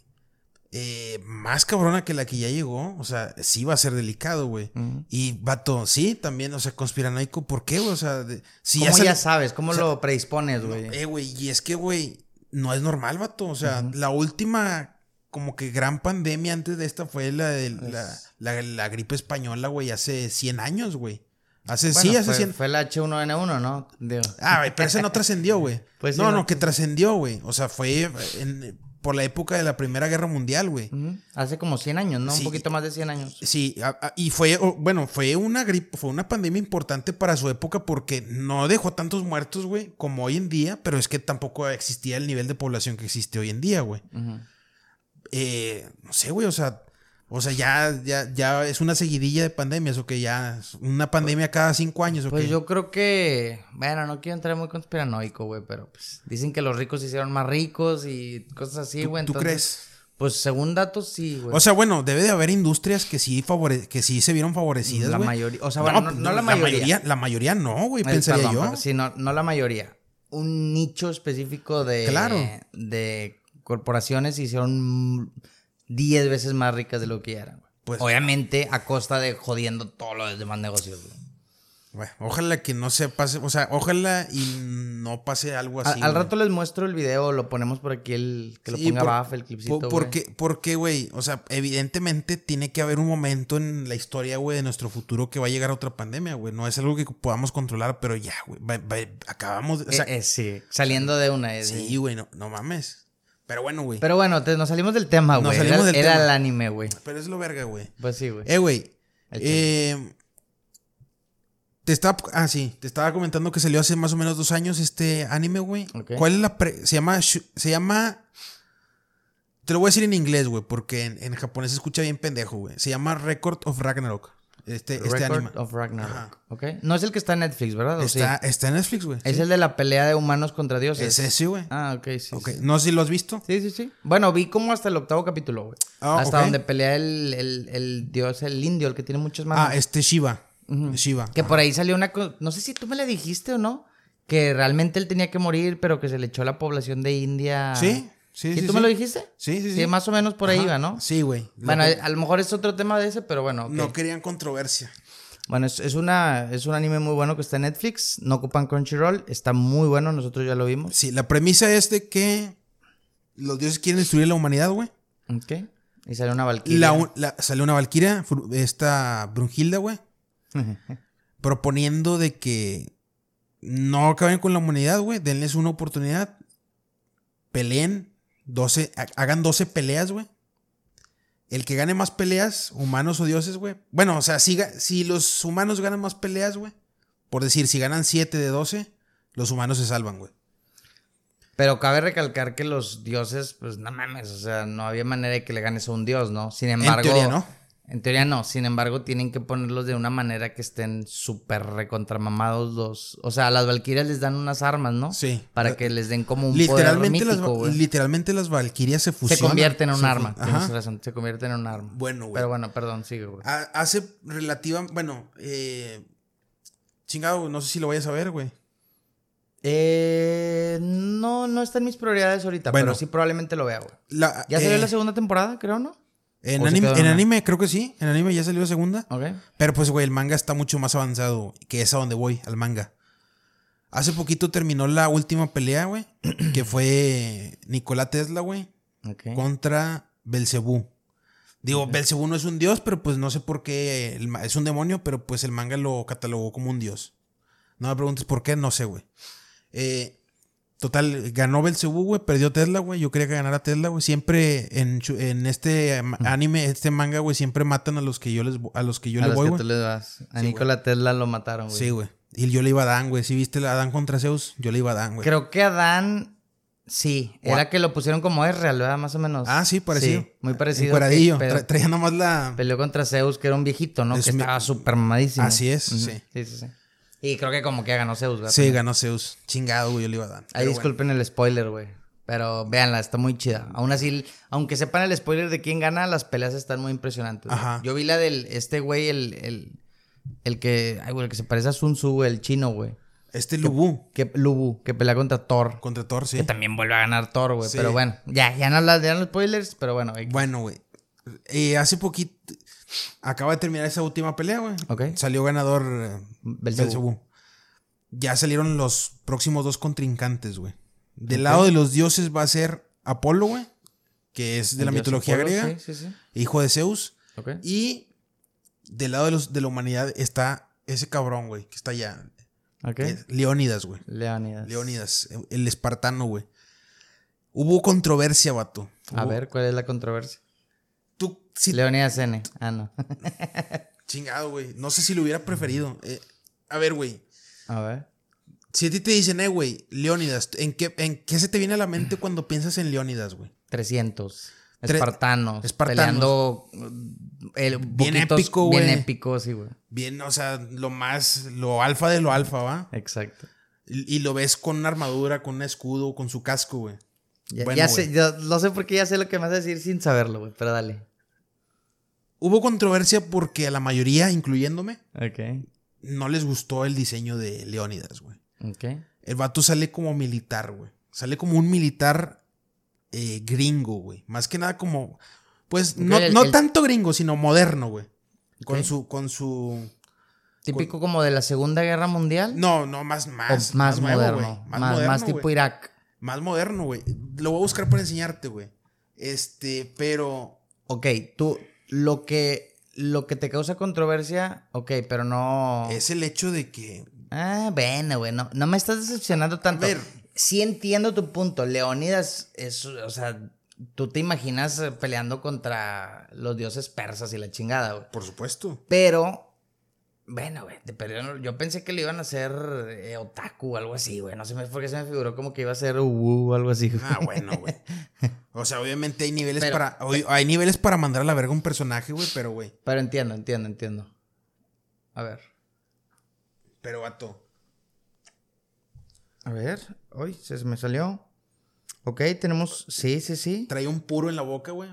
eh, más cabrona que la que ya llegó. O sea, sí va a ser delicado, güey. Y, vato, sí, también, o sea, conspiranoico. ¿Por qué, güey? O sea, de- si ¿Cómo ya, ya, sabes? ¿Cómo o sea, lo predispones, güey? Eh, güey, y es que, güey, no es normal, vato. O sea, la última, como que gran pandemia antes de esta fue la de la, la- la gripe española, güey, hace 100 años, güey. Hace, sí, Bueno, hace fue, 100. fue la H1N1, ¿no? Digo. Ah, güey, pero ese no trascendió, güey. Pues sí, no, no, no, que trascendió, güey. O sea, fue en- por la época de la Primera Guerra Mundial, güey. Hace como 100 años, ¿no? Sí. Un poquito más de 100 años. Sí, a- a- y fue, bueno, fue una gripe, fue una pandemia importante para su época porque no dejó tantos muertos, güey, como hoy en día, pero es que tampoco existía el nivel de población que existe hoy en día, güey. Ujú. Eh, no sé, güey, o sea, o sea, ya, ya, ya es una seguidilla de pandemias, o que ya es una pandemia cada cinco años, o Pues qué? yo creo que, bueno, no quiero entrar muy conspiranoico, güey, pero pues dicen que los ricos se hicieron más ricos y cosas así, ¿Tú- güey. tú entonces, crees? Pues según datos, sí, güey. O sea, bueno, debe de haber industrias que sí favore que sí se vieron favorecidas, La mayoría- o sea, bueno, no- no la mayoría. La mayoría no, güey, Eh, pensaría perdón, yo. Sí, no, no la mayoría. Un nicho específico de, Claro. de corporaciones se hicieron 10 veces más ricas de lo que ya eran. Pues- Obviamente a costa de jodiendo todos los demás negocios, güey. Bueno, ojalá que no se pase, o sea, ojalá y no pase algo Al- así. al rato les muestro el video, lo ponemos por aquí, el que lo Sí, ponga por- Baf, el clipcito. por- porque, porque, güey, o sea, evidentemente tiene que haber un momento en la historia, güey, de nuestro futuro que va a llegar otra pandemia, güey. No es algo que podamos controlar, pero ya, güey, acabamos, o sea, Eh, eh, sí, saliendo de una. eh, sí, güey, no, no mames. Pero bueno, güey. Pero bueno, te- nos salimos del tema, Nos güey. salimos Era, del era tema. el anime, güey. Pero es lo verga, güey. Pues sí, güey. Eh, güey. Eh, te estaba. Ah, sí. Te estaba comentando que salió hace más o menos dos años este anime, güey. ¿Cuál es la. pre- se llama. Se llama. Te lo voy a decir en inglés, güey, porque en, en japonés se escucha bien pendejo, güey. Se llama Record of Ragnarok. Este, este Record anime. of Ragnarok. Ajá. Ok. No es el que está en Netflix, ¿verdad? ¿O sí? Está, está en Netflix, güey. Es Sí. el de la pelea de humanos contra dioses. Es ese, güey. Ah, ok, sí. Ok. sí. No sé si lo has visto. Sí, sí, sí. Bueno, vi como hasta el octavo capítulo, güey. Ah, hasta donde pelea el, el, el dios, el indio, el que tiene muchas manos. Ah, este Shiva. Shiva. Que por ahí salió una... No sé si tú me la dijiste o no. Que realmente él tenía que morir, pero que se le echó a la población de India. Sí, sí, sí. ¿Y tú sí. me lo dijiste? Sí, sí, sí. Sí, más o menos por ahí va, ¿no? Sí, güey. Lo Bueno, que- a lo mejor es otro tema de ese, pero bueno. no querían controversia. Bueno, es, es una, es un anime muy bueno que está en Netflix. No ocupan Crunchyroll. Está muy bueno. Nosotros ya lo vimos. Sí, la premisa es de que los dioses quieren destruir la humanidad, güey. Ok. Y sale una valquiria. La, la- salió una valquiria, esta Brunhilda, güey, proponiendo de que no acaben con la humanidad, güey. Denles una oportunidad. Peleen 12, ha- hagan 12 peleas, güey. El que gane más peleas, humanos o dioses, güey. Bueno, o sea, si, si los humanos ganan más peleas, güey. Por decir, si ganan 7 de 12, los humanos se salvan, güey. Pero cabe recalcar que los dioses, pues no mames, o sea, no había manera de que le ganes a un dios, ¿no? Sin embargo. teoría, ¿no? En teoría no. Sin embargo, tienen que ponerlos de una manera que estén súper recontramamados los. O sea, a las valquirias les dan unas armas, ¿no? Sí. Para que les den como un Literalmente, poder las, mítico, güey. literalmente las valquirias se fusionan. Se convierten en un arma. Tienes razón, se convierten en un arma. Bueno, güey. Pero bueno, perdón, sigue, güey. Ha- Hace relativa. Bueno, eh. Chingado, no sé si lo vayas a ver, güey. Eh, no, no está en mis prioridades ahorita, Bueno. pero sí probablemente lo vea, güey. La- Ya salió eh, la segunda temporada, creo, ¿no? En, ¿O se anime, en anime, creo que sí. En anime ya salió la segunda. Pero pues, güey, el manga está mucho más avanzado que es a donde voy, al manga. Hace poquito terminó la última pelea, güey. que fue Nikola Tesla, güey. Contra Belcebú. Digo, Belcebú no es un dios, pero pues no sé por qué. el es un demonio, pero pues el manga lo catalogó como un dios. No me preguntes por qué, no sé, güey. Eh, total, ganó Belcebú, güey. Perdió Tesla, güey. Yo quería que ganara Tesla, güey. Siempre en, en este anime, este manga, güey, siempre matan a los que yo les a los que yo a le los voy, que tú le das. A Sí, Nikola Tesla lo mataron, güey. Sí, güey. Y yo le iba a Dan, güey. Si viste la Adán contra Zeus, yo le iba a Dan, güey. Creo que Adán. Sí, era que lo pusieron como es real, ¿verdad? Más o menos. Ah, sí, parecido. Sí, muy parecido. Encueradillo. que- Tra- pero traía nomás la. peleó contra Zeus, que era un viejito, ¿no? Es que mi- estaba súper mamadísimo. Así es, sí. Sí, sí, sí. Y creo que como que ganó Zeus, ¿verdad? Sí, ganó Zeus. Chingado, güey. Yo le iba a Dan. Ahí bueno. disculpen el spoiler, güey. Pero véanla, está muy chida. Aún así, aunque sepan el spoiler de quién gana, las peleas están muy impresionantes. Ajá. Yo vi la del, este güey, el, el, el que, ay, güey, el que se parece a Sun Tzu, el chino, güey. Este Lubu Que, Lubu, que pelea contra Thor. contra Thor, sí. Que también vuelve a ganar Thor, güey. Sí. Pero bueno, ya, ya no hablas de los spoilers, pero bueno. Bueno, güey. Eh, hace poquito. Acaba de terminar esa última pelea, güey. Ok. Salió ganador eh, Belzebú. Ya salieron los próximos dos contrincantes, güey. Del lado de los dioses va a ser Apolo, güey. Que es de la El mitología Apolo, griega. Sí, sí, sí. Hijo de Zeus. Ok. Y del lado de, los, de la humanidad está ese cabrón, güey. Que está allá. Ok. que es Leónidas, güey. Leonidas. Leónidas, el espartano, güey. Hubo controversia, vato. A ver, ¿cuál es la controversia? Sí, Leonidas N. Ah, no. chingado, güey. No sé si lo hubiera preferido. Eh, a ver, güey. A ver. Si a ti te dicen, eh, güey, Leónidas, ¿en qué, ¿en qué se te viene a la mente cuando piensas en Leónidas, güey? 300. Tre- Espartanos. espartanos. Peleando. el, Bien poquitos- épico, Bien güey. épico, sí, güey. Bien, o sea, lo más, lo alfa de lo alfa, ¿va? Exacto. Y, y lo ves con una armadura, con un escudo, con su casco, güey. Ya, Bueno, ya sé, yo no sé por qué ya sé lo que me vas a decir sin saberlo, güey, pero dale. Hubo controversia porque a la mayoría, incluyéndome, no les gustó el diseño de Leónidas, güey. Ok. El vato sale como militar, güey. Sale como un militar eh, gringo, güey. Más que nada como. Pues no, el- no el- tanto gringo, sino moderno, güey. Con su, con su. Típico como de la Segunda Guerra Mundial. No, no, más, o más. más, nuevo, moderno. güey. Más, moderno, más tipo. Irak. Más moderno, güey. Lo voy a buscar para enseñarte, güey. Este, pero. Ok, tú, lo que, lo que te causa controversia, ok, pero no. Es el hecho de que. Ah, bueno, güey, no, me estás decepcionando tanto. A ver. Sí entiendo tu punto. Leónidas es, o sea, tú te imaginas peleando contra los dioses persas y la chingada, güey. Por supuesto. Pero, bueno, güey, yo pensé que le iban a hacer eh, otaku o algo así, güey. No sé por qué se me figuró como que iba a ser uh, o algo así. güey. Ah, bueno, güey. O sea, obviamente hay niveles Pero- para. Hay niveles para mandar a la verga un personaje, güey, pero, güey. Pero entiendo, entiendo, entiendo. A ver. Pero, vato. A ver, hoy se me salió. Ok, tenemos. Sí, sí, sí. Trae un puro en la boca, güey.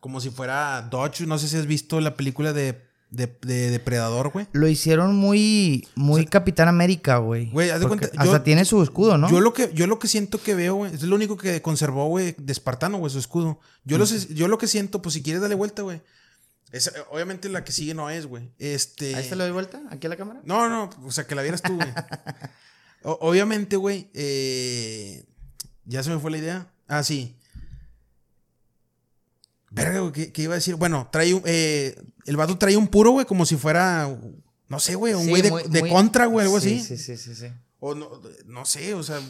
Como si fuera Dodge. No sé si has visto la película de, de, de Depredador, güey. Lo hicieron muy, muy Capitán América, güey. Güey, haz de cuenta, Hasta yo- tiene su escudo, ¿no? Yo lo que, yo lo que siento que veo, güey, es lo único que conservó, güey, de espartano, güey, su escudo. Yo, lo, sé- yo lo que siento, pues si quieres darle vuelta, güey. es- obviamente la que sigue no es, güey. Este. Ahí se lo doy vuelta, aquí a la cámara. No, no, o sea, que la vieras tú, güey. Obviamente, güey, eh, ya se me fue la idea. Ah, sí. Verga, güey, ¿qué, qué iba a decir? Bueno, trae un, eh, el vato trae un puro, güey, como si fuera, no sé, güey, un Sí, güey de, muy- de muy- contra, güey, algo sí, así. Sí, sí, sí, sí. O no, no sé, o sea,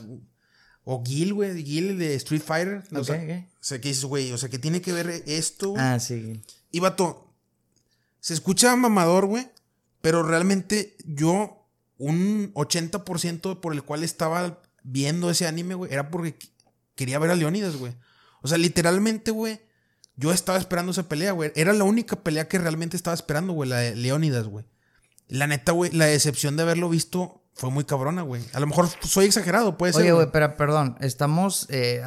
o Gil, güey, Gil de Street Fighter. o, Ok, sea, ok. o sea, que dices, güey, o sea, que tiene que ver esto. Ah, sí. Y vato, se escucha mamador, güey, pero realmente yo, un 80% por el cual estaba viendo ese anime, güey, era porque qu- quería ver a Leónidas, güey. O sea, literalmente, güey, yo estaba esperando esa pelea, güey. Era la única pelea que realmente estaba esperando, güey, la de Leónidas, güey. La neta, güey, la decepción de haberlo visto fue muy cabrona, güey. A lo mejor soy exagerado, puede ser. Oye, güey, pero perdón, estamos eh,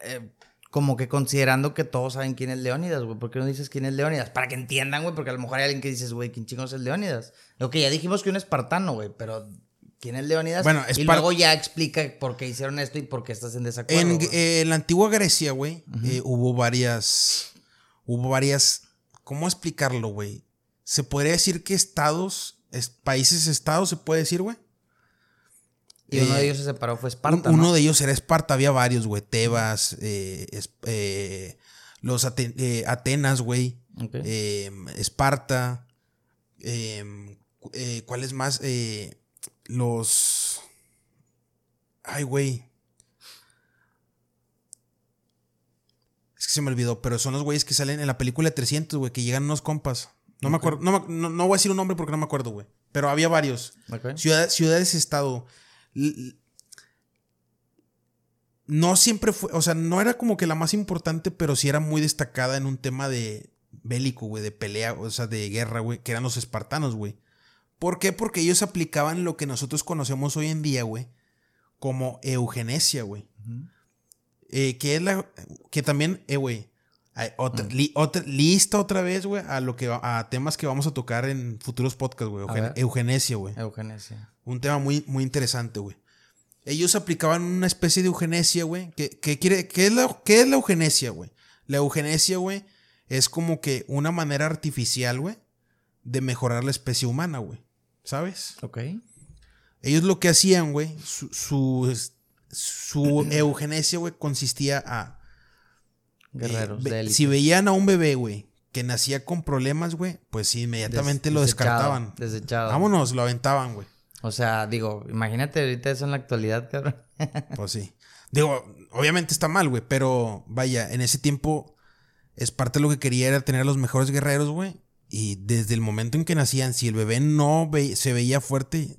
eh, como que considerando que todos saben quién es Leónidas, güey. ¿Por qué no dices quién es Leónidas? Para que entiendan, güey, porque a lo mejor hay alguien que dices, güey, ¿quién chingos es Leónidas? Lo que ya dijimos que un espartano, güey, pero ¿quién es Leónidas? Bueno, y luego ya explica por qué hicieron esto y por qué estás en desacuerdo. En, eh, en la antigua Grecia, güey, eh, hubo varias. Hubo varias. ¿Cómo explicarlo, güey? Se podría decir que estados, es- países estados, se puede decir, güey. y uno eh, de ellos se separó, fue Un- Esparta. uno ¿no? de ellos era Esparta, había varios, güey. Tebas, eh, es- eh, los Ate- eh, Atenas, güey. Eh, Esparta. eh, cu- eh, ¿Cuáles más? Eh, los. Ay, güey. Es que se me olvidó, pero son los güeyes que salen en la película de 300, güey, que llegan unos compas. No me acuerdo, no, no- no voy a decir un nombre porque no me acuerdo, güey. Pero había varios. Ok. Ciudad- ciudades, estado. No siempre fue, o sea, no era como que la más importante, pero sí era muy destacada en un tema de bélico, güey, de pelea, o sea, de guerra, güey, que eran los espartanos, güey. ¿Por qué? Porque ellos aplicaban lo que nosotros conocemos hoy en día, güey, como eugenesia, güey. Eh, que es la, que también, eh, güey, li- otra- lista otra vez, güey, a lo que, a temas que vamos a tocar en futuros podcasts, güey, eugen- eugenesia, güey. Eugenesia. Un tema muy, muy interesante, güey. Ellos aplicaban una especie de eugenesia, güey. ¿Qué, qué quiere, qué, es la, ¿Qué es la eugenesia, güey? La eugenesia, güey, es como que una manera artificial, güey, de mejorar la especie humana, güey. ¿Sabes? Ok. Ellos lo que hacían, güey, su, su, su eugenesia, güey, consistía a... Guerreros eh, de si veían a un bebé, güey, que nacía con problemas, güey, pues inmediatamente Des- lo descartaban. Desechado. Vámonos, lo aventaban, güey. O sea, digo, imagínate ahorita eso en la actualidad, cabrón. Pues sí. Digo, obviamente está mal, güey, pero vaya, en ese tiempo es parte de lo que quería era tener a los mejores guerreros, güey. Y desde el momento en que nacían, si el bebé no ve- se veía fuerte,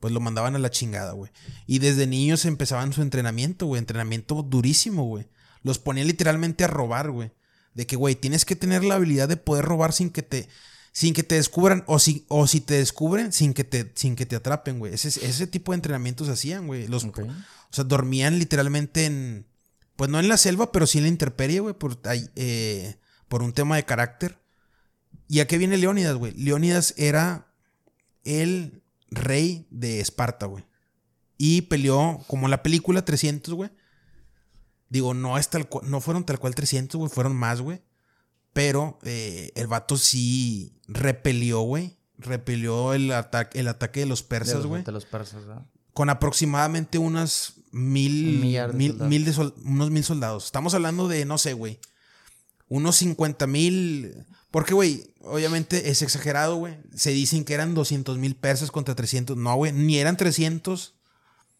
pues lo mandaban a la chingada, güey. Y desde niños empezaban su entrenamiento, güey. Entrenamiento durísimo, güey. Los ponían literalmente a robar, güey. De que, güey, tienes que tener la habilidad de poder robar sin que te, sin que te descubran. O si, o si te descubren, sin que te, sin que te atrapen, güey. Ese, ese tipo de entrenamientos hacían, güey. Los, o sea, dormían literalmente en. Pues no en la selva, pero sí en la intemperie, güey. Por, eh, por un tema de carácter. ¿Y a qué viene Leónidas, güey? Leónidas era el rey de Esparta, güey. Y peleó, como la película 300, güey. Digo, no, es tal cual- no fueron tal cual 300, güey, fueron más, güey. Pero eh, el vato sí repelió, güey. Repelió el, ataque el ataque de los persas, güey. De los persas. Con aproximadamente unas mil, millar mil, mil de sol- unos mil soldados. Estamos hablando de, no sé, güey. Unos 50 mil. Porque, güey, obviamente es exagerado, güey. Se dicen que eran 200 mil persas contra 300. No, güey, ni eran 300.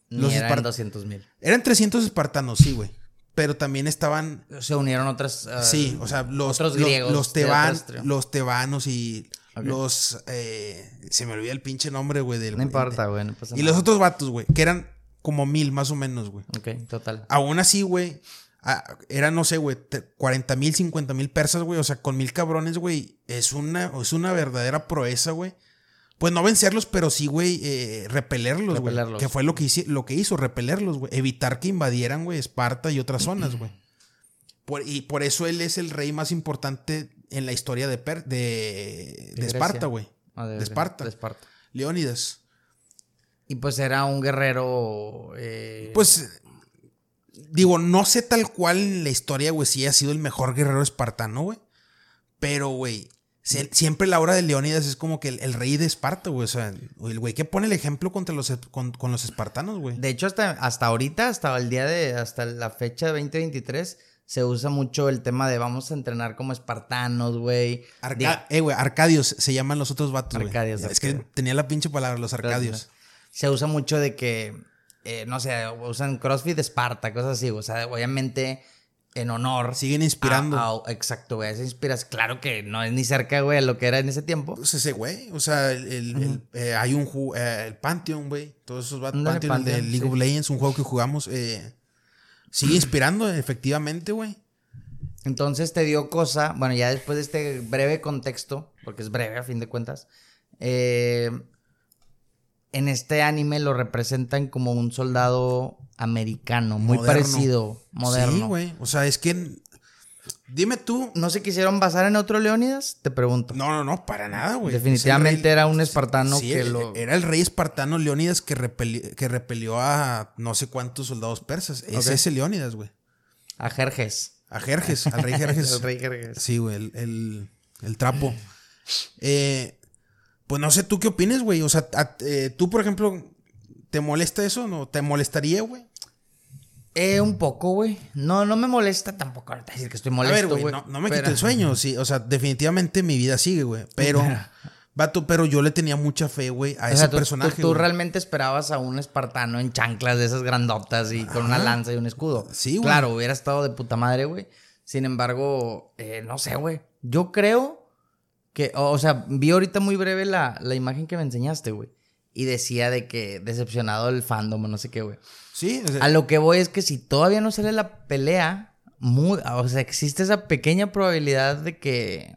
Ni Los eran espart- 200 mil. Eran 300 espartanos, sí, güey. Pero también estaban. Se unieron otras. ah, sí, o sea, los, otros los- griegos los, teban- tri- los tebanos y los. eh, se me olvida el pinche nombre, güey. del- No importa, güey. No pasa Y nada. los otros vatos, güey, que eran como mil más o menos, güey. Ok, total. Aún así, güey, ah, eran, no sé, güey, te- 40 mil, 50 mil persas, güey. O sea, con mil cabrones, güey, es una, es una verdadera proeza, güey. Pues no vencerlos, pero sí, güey, eh, repelerlos, güey. Que fue lo que, hice- lo que hizo, repelerlos, güey. Evitar que invadieran, güey, Esparta y otras zonas, güey. Por- y por eso él es el rey más importante en la historia de, Per- de. Esparta, güey. Ah, de Esparta. De Esparta. Leónidas. Y pues era un guerrero. eh, Pues, digo, no sé tal cual en la historia, güey, si ha sido el mejor guerrero espartano, güey. Pero, güey, se- siempre la obra de Leónidas es como que el, el rey de Esparta, güey. O sea, el güey que pone el ejemplo contra los, con, con los espartanos, güey. De hecho, hasta, hasta ahorita, hasta el día de. Hasta la fecha de 2023, se usa mucho el tema de vamos a entrenar como espartanos, güey. Arca- eh, güey, Arcadios se llaman los otros vatos, güey. Arcadios, Es que tenía la pinche palabra, los Arcadios. Se usa mucho de que. Eh, no sé, usan CrossFit de Esparta, cosas así. O sea, obviamente. En honor. Siguen inspirando. a- a- exacto, güey. Esa inspiras. Claro que no es ni cerca, güey, a lo que era en ese tiempo. Pues ese güey, o sea, el, el- el- eh, hay un ju- eh, el Pantheon, güey, todos esos Pantheon, el de Pantheon, League sí. of Legends, un juego que jugamos, eh, sigue inspirando, efectivamente, güey. Entonces te dio cosa, bueno, ya después de este breve contexto, porque es breve a fin de cuentas, eh, en este anime lo representan como un soldado americano, muy Moderno. parecido, moderno. Sí, güey, o sea, es que, dime tú, ¿No se quisieron basar en otro Leónidas? Te pregunto. no, no, no, para nada, güey. Definitivamente rey- era un espartano Sí, que el- lo... Era el rey espartano Leónidas que, repeli- que repelió a no sé cuántos soldados persas. Es ese Leónidas, güey. A Jerjes. A Jerjes, al rey Jerjes. El rey Jerjes. Sí, güey, el, el- el trapo. Eh, pues no sé, ¿tú qué opinas, güey? O sea, a- eh, tú, por ejemplo, ¿te molesta eso? ¿No? ¿Te molestaría, güey? Eh, un poco, güey. No, no me molesta tampoco ahorita decir que estoy molesto, güey. no, no me quita el sueño, sí. O sea, definitivamente mi vida sigue, güey. Pero, vato, pero yo le tenía mucha fe, güey, a O ese sea, tú, personaje. tú- realmente esperabas a un espartano en chanclas de esas grandotas y con una lanza y un escudo. Sí, güey. Claro, hubiera estado de puta madre, güey. Sin embargo, eh, no sé, güey. Yo creo que, o sea, vi ahorita muy breve la, la imagen que me enseñaste, güey. Y decía de que decepcionado el fandom o no sé qué, güey. Sí, o sea, A lo que voy es que si todavía no sale la pelea, muy, o sea, existe esa pequeña probabilidad de que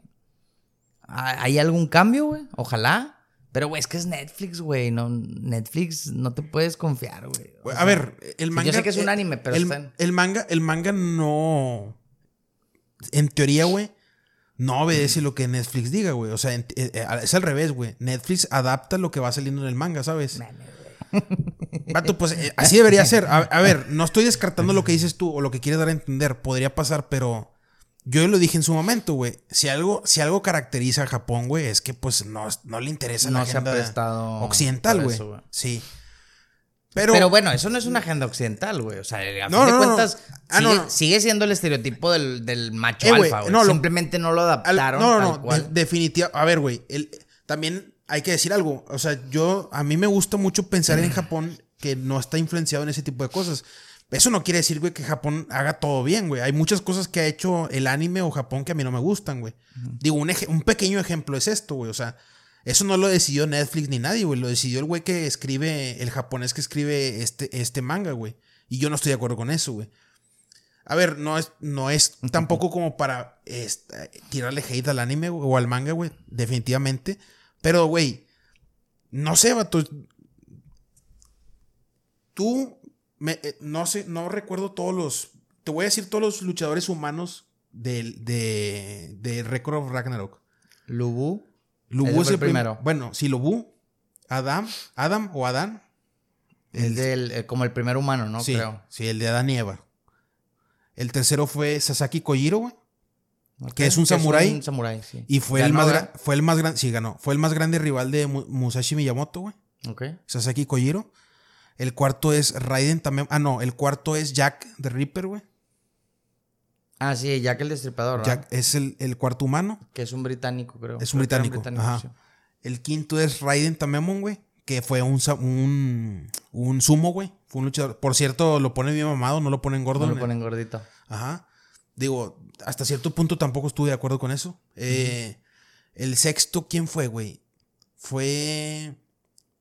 ha- hay algún cambio, güey. Ojalá. Pero, güey, es que es Netflix, güey. No, Netflix no te puedes confiar, güey. A sea, ver, el yo manga. sé que es un eh, anime, pero el, el manga, el manga no. En teoría, güey, no obedece lo que Netflix diga, güey. O sea, eh, eh, es al revés, güey. Netflix adapta lo que va saliendo en el manga, ¿sabes? Vato, pues eh, así debería ser. A, a ver, no estoy descartando lo que dices tú o lo que quieres dar a entender. Podría pasar, pero yo lo dije en su momento, güey. Si algo, si algo caracteriza a Japón, güey, es que pues no, no le interesa la No se ha agenda occidental, güey. Sí. Pero, Pero, bueno, eso no es una agenda occidental, güey. O sea, a No, fin de no, cuentas, no. Ah, sigue, sigue siendo el estereotipo del, del macho Eh, alfa, güey. Simplemente no lo Al- adaptaron no, no, no, cual. de- definitiva- A ver, güey, también hay que decir algo. O sea, yo, a mí me gusta mucho pensar en Japón que no está influenciado en ese tipo de cosas. Eso no quiere decir, güey, que Japón haga todo bien, güey. Hay muchas cosas que ha hecho el anime o Japón que a mí no me gustan, güey. Digo, un, un pequeño ejemplo es esto, güey. O sea, eso no lo decidió Netflix ni nadie, güey. Lo decidió el güey que escribe, el japonés que escribe este, este manga, güey. Y yo no estoy de acuerdo con eso, güey. A ver, no es, no es tampoco como para tirarle hate al anime o al manga, güey. Definitivamente. Pero, güey, no sé, vato. Tú, me- eh, no sé, no recuerdo todos los. Te voy a decir todos los luchadores humanos del- de, de Record of Ragnarok. Lubu. Lubu Ese es el el primero. Bueno, sí, Lubu. Adam. Adam o Adán. Es del, eh, como el primer humano, ¿no? sí, Creo. sí, el de Adán y Eva. El tercero fue Sasaki Kojiro, güey. Que es un samurái. un samurái, sí. Y fue el más fue el más grande, sí, ganó. Fue el más grande rival de Mu- Musashi Miyamoto, güey. Ok. Sasaki Kojiro. El cuarto es Raiden también. Ah, no, el cuarto es Jack the Ripper, güey. Ah, sí, Jack el Destripador, ¿verdad? Jack es el, el cuarto humano. Que es un británico, creo. Es un Creo británico. ajá. sí. El quinto es Raiden Tamemon, güey. Que fue un, un, un sumo, güey. Fue un luchador. Por cierto, lo pone bien mamado, no lo ponen gordo. No lo ponen gordito. Ajá. Digo, hasta cierto punto tampoco estuve de acuerdo con eso. Eh, El sexto, ¿quién fue, güey? Fue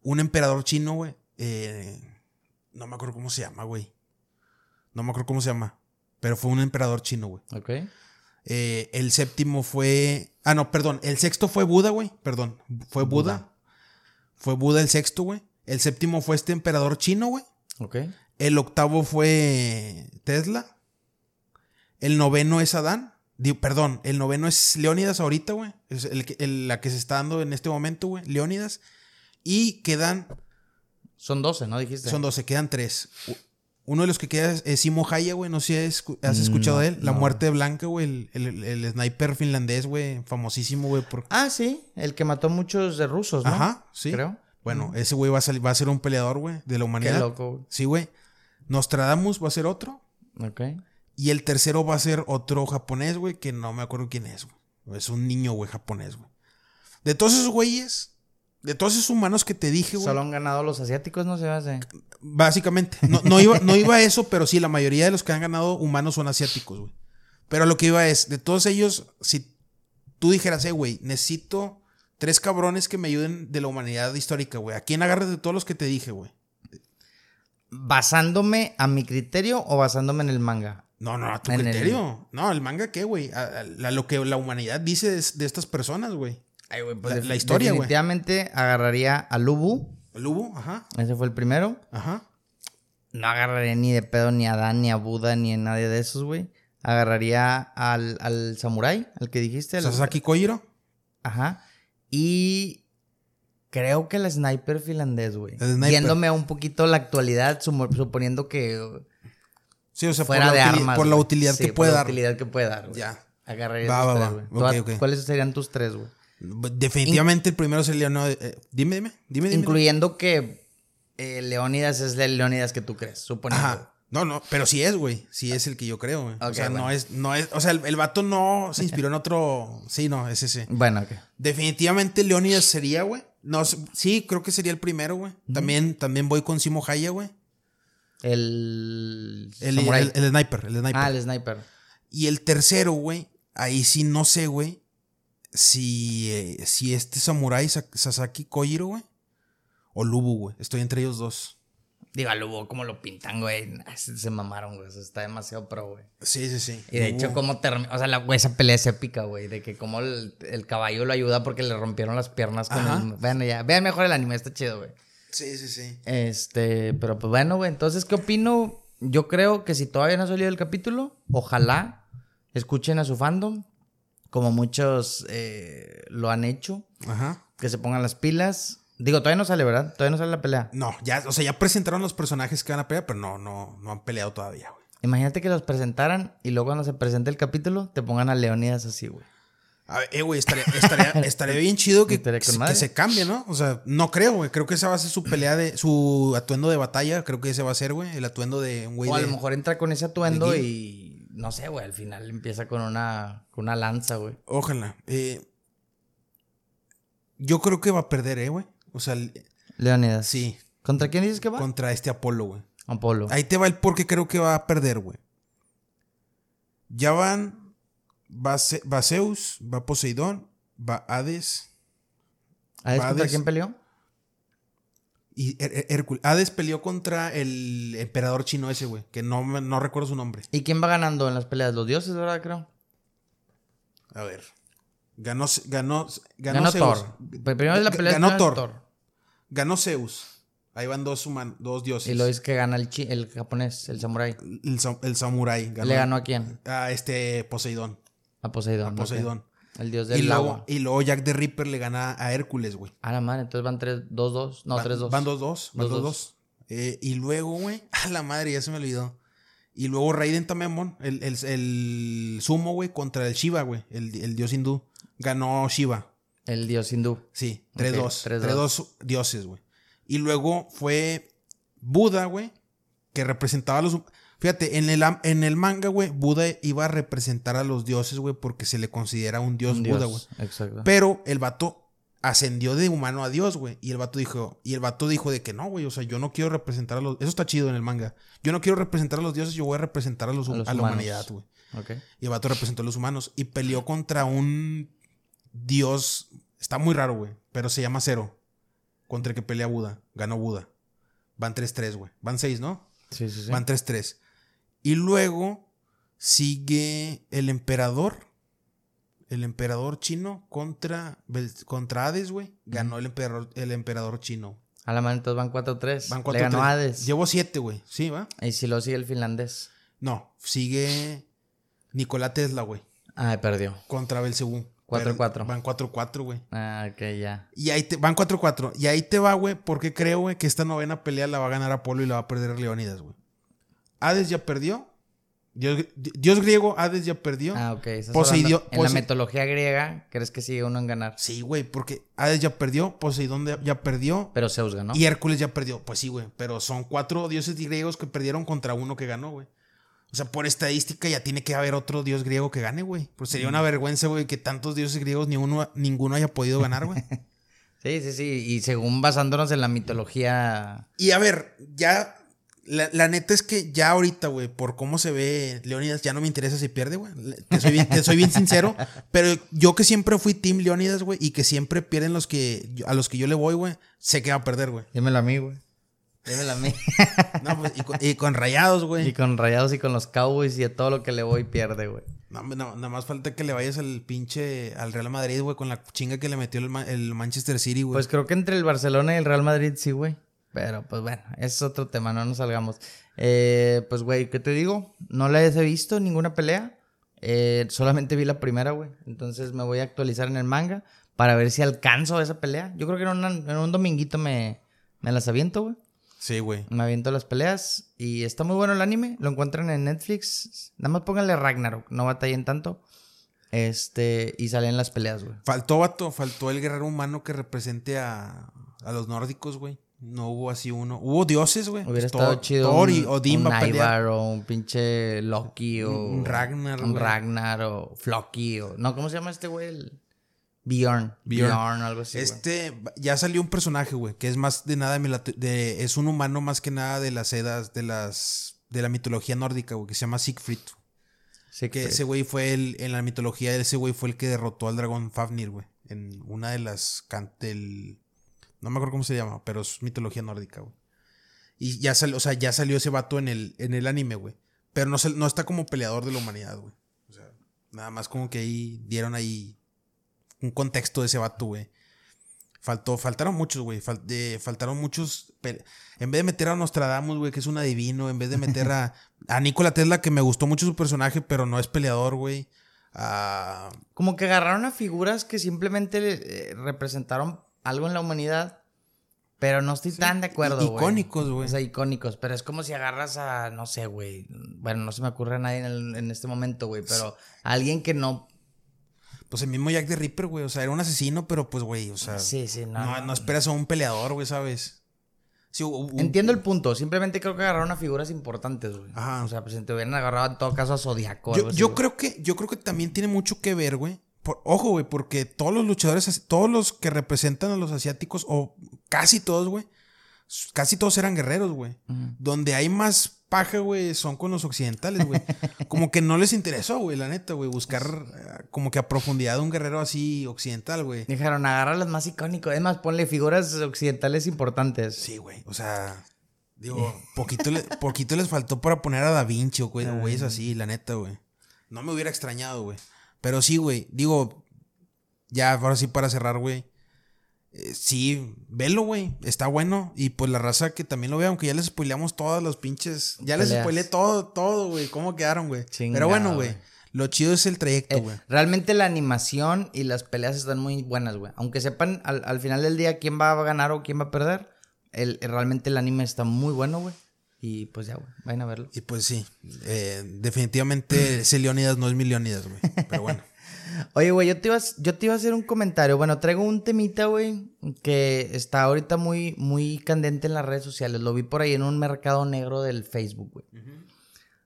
un emperador chino, güey. Eh, no me acuerdo cómo se llama, güey. No me acuerdo cómo se llama. Pero fue un emperador chino, güey. Ok. Eh, el séptimo fue. Ah, no, perdón. El sexto fue Buda, güey. Perdón. Fue Buda. Fue Buda el sexto, güey. El séptimo fue este emperador chino, güey. Ok. El octavo fue Tesla. El noveno es Adán. Perdón, el noveno es Leónidas ahorita, güey. Es el, la que se está dando en este momento, güey. Leónidas. Y quedan. Son 12, ¿no dijiste? Son 12, quedan tres. Uno de los que queda es, Simo Haya, güey. No sé si has, has escuchado No, de él. La no. muerte blanca, güey. El, el- el sniper finlandés, güey. Famosísimo, güey. Por... Ah, sí. El que mató muchos de rusos, ¿no? Ajá, sí. Creo. Bueno, ese güey va a, salir- va a ser un peleador, güey, de la Qué humanidad. loco. güey. Sí, güey. Nostradamus va a ser otro. Ok. Y el tercero va a ser otro japonés, güey, que no me acuerdo quién es, güey. Es un niño, güey, japonés, güey. De todos esos güeyes, de todos esos humanos que te dije, güey. Solo han ganado los asiáticos, ¿no se hace? Básicamente. No, no iba, no iba a eso, pero sí, la mayoría de los que han ganado humanos son asiáticos, güey. Pero lo que iba es, de todos ellos, si tú dijeras, eh, güey, necesito tres cabrones que me ayuden de la humanidad histórica, güey. ¿A quién agarras de todos los que te dije, güey? ¿Basándome a mi criterio o basándome en el manga? No, no, a tu el- criterio. No, el manga, ¿qué, güey? A- a- a lo que la humanidad dice de, de estas personas, güey. Ay, güey, La- la historia, güey. Definitivamente agarraría a Lubu. El Ubu, ajá, Ese fue el primero. ajá. No agarraría ni de pedo ni a Adán, ni a Buda, ni a nadie de esos, güey. Agarraría al, al samurái, al que dijiste. al- Sasaki Kojiro. Ajá. Y creo que el sniper finlandés, güey. Yéndome a un poquito la actualidad, suponiendo que Sí, o sea, fuera por, de la, armas. por la utilidad Sí, que por puede la dar. utilidad que puede dar, güey. Ya. Agarraría Va, esos va, tres, va. güey. Ok, ¿Tú a- ok. ¿Cuáles serían tus tres, güey? Definitivamente el primero sería no, eh, dime, dime, dime, dime. Incluyendo que eh, Leónidas es el Leónidas que tú crees, suponiendo. Ajá. No, no, pero sí es, güey. Sí es el que yo creo, güey. o sea, no es, no es, o sea, el, el vato no se inspiró en otro. Sí, no, es ese. Bueno, ok. Definitivamente Leonidas sería, güey. No, sí, creo que sería el primero, güey. También, también voy con Simo Haya, güey. El. El, el- el sniper, el sniper. Ah, el sniper. Y el tercero, güey, ahí sí no sé, güey, si, eh, si este samurái Sa- Sasaki Kojiro, güey, o Lubu, güey. Estoy entre ellos dos. Digo, al Lubo, como lo pintan, güey. Se, mamaron, güey. Eso está demasiado pro, güey. Sí, sí, sí. Y de Lubu. hecho, como termina. O sea, la, güey, esa pelea es épica, güey. De que como el, el caballo lo ayuda porque le rompieron las piernas con el. Vean ya. Vean mejor el anime, está chido, güey. Sí, sí, sí. Este, pero pues bueno, güey. Entonces, ¿qué opino? Yo creo que si todavía no ha salido el capítulo, ojalá escuchen a su fandom, como muchos eh, lo han hecho, Ajá. que se pongan las pilas. Digo, todavía no sale, ¿verdad? Todavía no sale la pelea. No, ya, o sea, ya presentaron los personajes que van a pelear, pero no, no, no han peleado todavía, güey. Imagínate que los presentaran y luego cuando se presente el capítulo te pongan a Leonidas así, güey. A ver, eh, güey, estaría, estaría, estaría bien chido que, se cambie, ¿no? O sea, no creo, güey. Creo que esa va a ser su pelea de. Su atuendo de batalla. Creo que ese va a ser, güey. El atuendo de un güey. O a de- lo mejor entra con ese atuendo y no sé, güey, al final empieza con una, con una lanza, güey. Ojalá. Eh, yo creo que va a perder, ¿eh, güey? O sea, Leonidas. sí. ¿Contra quién dices que va? Contra este Apolo, güey. Apolo. Ahí te va el por qué creo que va a perder, güey. Ya van. Va, Ce- va Zeus, va Poseidón, va Hades. ¿Hades contra Hades. quién peleó? Y Hércules. Hades peleó contra el emperador chino ese, güey. Que no, no recuerdo su nombre. ¿Y quién va ganando en las peleas? Los dioses, ¿verdad? Creo. A ver. Ganó, ganó, ganó, Ganó, Zeus. Thor. Primero es la pelea ganó Thor. Ganó Zeus. Ahí van dos dos dioses. Y lo es que gana el, chi- el japonés, el samurái. el, sam- el samurái. ¿Le ganó a quién? a este Poseidón. A Poseidón. A. Poseidón. El dios Y del luego, agua. y luego Jack the Ripper le gana a Hércules, güey. A la madre, entonces van 3, 2, 2. No, Van- 3, 2. Van dos, dos. Van Dos, dos, dos. Eh, y luego, güey, a la madre, ya se me olvidó. Y luego Raiden Tamemon, el, el, el sumo, güey, contra el Shiva, güey, el, el dios hindú. Ganó Shiva. El dios hindú. Sí, Ok, 3-2. 3-2. 3-2 dioses, güey. Y luego fue Buda, güey, que representaba a los... Fíjate, en el, en el manga, güey, Buda iba a representar a los dioses, güey, porque se le considera un dios, Un Buda, güey. Exacto. Pero el vato ascendió de humano a Dios, güey. Y el vato dijo, y el vato dijo de que no, güey, o sea, yo no quiero representar a los... Eso está chido en el manga. Yo no quiero representar a los dioses, yo voy a representar a, los, A la humanidad, güey. Ok. Y el vato representó a los humanos. Y peleó contra un dios. Está muy raro, güey. Pero se llama Cero. Contra el que pelea Buda. Ganó Buda. Van 3-3, güey. Van 6, ¿no? Sí, sí, sí. Van 3-3. Y luego sigue el emperador. El emperador chino contra, contra Hades, güey. Ganó el emperador, el emperador chino. A la mano, entonces van 4-3. Van 4-3. Le ganó Hades. Llevo 7, güey. ¿Sí, va? Y si lo sigue el finlandés. No. Sigue Nikola Tesla, güey. Ah, perdió. Contra Belcebú. 4-4. Pero Van 4-4, güey. Ah, ok, ya. Y ahí te van 4-4. Y ahí te va, güey, porque creo, güey, que esta novena pelea la va a ganar Apolo y la va a perder Leónidas, güey. Hades ya perdió. Dios, Dios griego, Hades ya perdió. Ah, ok. hablando- En la mitología griega, ¿crees que sigue uno en ganar? Sí, güey, porque Hades ya perdió, Poseidón ya- ya perdió. Pero Zeus ganó. Y Hércules ya perdió. Pues sí, güey. Pero son cuatro dioses griegos que perdieron contra uno que ganó, güey. O sea, por estadística ya tiene que haber otro dios griego que gane, güey. Pues sería una vergüenza, güey, que tantos dioses griegos ni uno, ninguno haya podido ganar, güey. Sí, sí, sí. Y según basándonos en la mitología. Y a ver, ya. La, la neta es que ya ahorita, güey, por cómo se ve Leónidas, ya no me interesa si pierde, güey. Te soy bien, te soy bien sincero. Pero yo que siempre fui Team Leónidas, güey, y que siempre pierden los que a los que yo le voy, güey, sé que va a perder, güey. Dímelo a mí, güey. Dímelo a mí. No, pues, y, con, y con rayados, y güey. con Rayados y con los Cowboys y a todo lo que le voy pierde, güey. No, no, nada más falta que le vayas al pinche al Real Madrid, güey, con la chinga que le metió el, el Manchester City, güey. Pues creo que entre el Barcelona y el Real Madrid sí, güey. Pero pues bueno, ese es otro tema, no nos salgamos. Eh, pues güey, ¿qué te digo? No la he visto ninguna pelea. Eh, solamente vi la primera, güey. Entonces me voy a actualizar en el manga para ver si alcanzo esa pelea. Yo creo que en, una- en un dominguito me, me las aviento, güey. sí, güey. Me aviento las peleas y está muy bueno el anime. Lo encuentran en Netflix. Nada más pónganle Ragnarok, no batallen tanto. Este, y salen las peleas, güey. Faltó, vato, faltó el guerrero humano que represente a, a los nórdicos, güey. No hubo así uno. Hubo dioses, güey. Hubiera Pues estado Thor- chido Thor un, y Odín un. Ivar o un pinche Loki o... Un Ragnar, Un. Ragnar o Floki o... No, ¿cómo se llama este güey? El... Bjorn. Bjorn. Bjorn, algo así. Este, ya salió un personaje, güey, que es más de nada de, es un humano más que nada de las edas, de las, de la mitología nórdica, güey, que se llama Siegfried. Que que ese güey fue el, en la mitología, ese güey fue el que derrotó al dragón Fafnir, güey, en una de las, can- del, no me acuerdo cómo se llama, pero es mitología nórdica, güey. Y ya salió, o sea, ya salió ese vato en el, en el anime, güey. Pero no, no está como peleador de la humanidad, güey. O sea, nada más como que ahí dieron ahí un contexto de ese vato, güey. Faltó, faltaron muchos, güey. fal- de- faltaron muchos. En vez de meter a Nostradamus, güey, que es un adivino. En vez de meter a, a Nikola Tesla, que me gustó mucho su personaje, pero no es peleador, güey. A- Como que agarraron a figuras que simplemente eh, representaron algo en la humanidad. Pero no estoy tan de acuerdo, güey. icónicos, güey. O sea, icónicos. Pero es como si agarras a, no sé, güey. Bueno, no se me ocurre a nadie en, el- en este momento, güey. Pero alguien que no... pues el mismo Jack the Ripper, güey. O sea, era un asesino, pero pues, güey, o sea. Sí, sí, no. no, esperas a un peleador, güey, ¿sabes? Sí, Entiendo el punto. Simplemente creo que agarraron a figuras importantes, güey. Ajá. O sea, pues si te hubieran agarrado en todo caso a Zodiaco. Yo, yo creo que, yo creo que también tiene mucho que ver, güey. Por- ojo, güey, porque todos los luchadores, todos los que representan a los asiáticos, o casi todos, güey, casi todos eran guerreros, güey. Donde hay más paja, güey, son con los occidentales, güey. como que no les interesó, güey, la neta, güey, buscar eh, como que a profundidad un guerrero así occidental, güey. Dijeron, agarra los más icónicos. Es más, ponle figuras occidentales importantes. Sí, güey, o sea, digo, poquito, le- poquito les faltó para poner a Da Vinci, o güey, o güeyes así, la neta, güey. No me hubiera extrañado, güey. Pero sí, güey, digo, ya ahora sí para cerrar, güey. eh, sí, velo, güey, está bueno. Y pues la raza que también lo vea, aunque ya les spoileamos todas los pinches. Ya les spoileé todo, todo, güey, cómo quedaron, güey. Pero bueno, güey, güey. lo chido es el trayecto, Eh, güey. realmente la animación y las peleas están muy buenas, güey. Aunque sepan al, al final del día quién va a ganar o quién va a perder, el, realmente el anime está muy bueno, güey. Y pues ya, güey, vayan a verlo. Y pues sí, eh, definitivamente ese Leonidas no es mi Leonidas, güey. Pero bueno. Oye, güey, yo, te iba a- yo te iba a hacer un comentario. Bueno, traigo un temita, güey, que está ahorita muy, muy candente en las redes sociales. Lo vi por ahí en un mercado negro del Facebook, güey.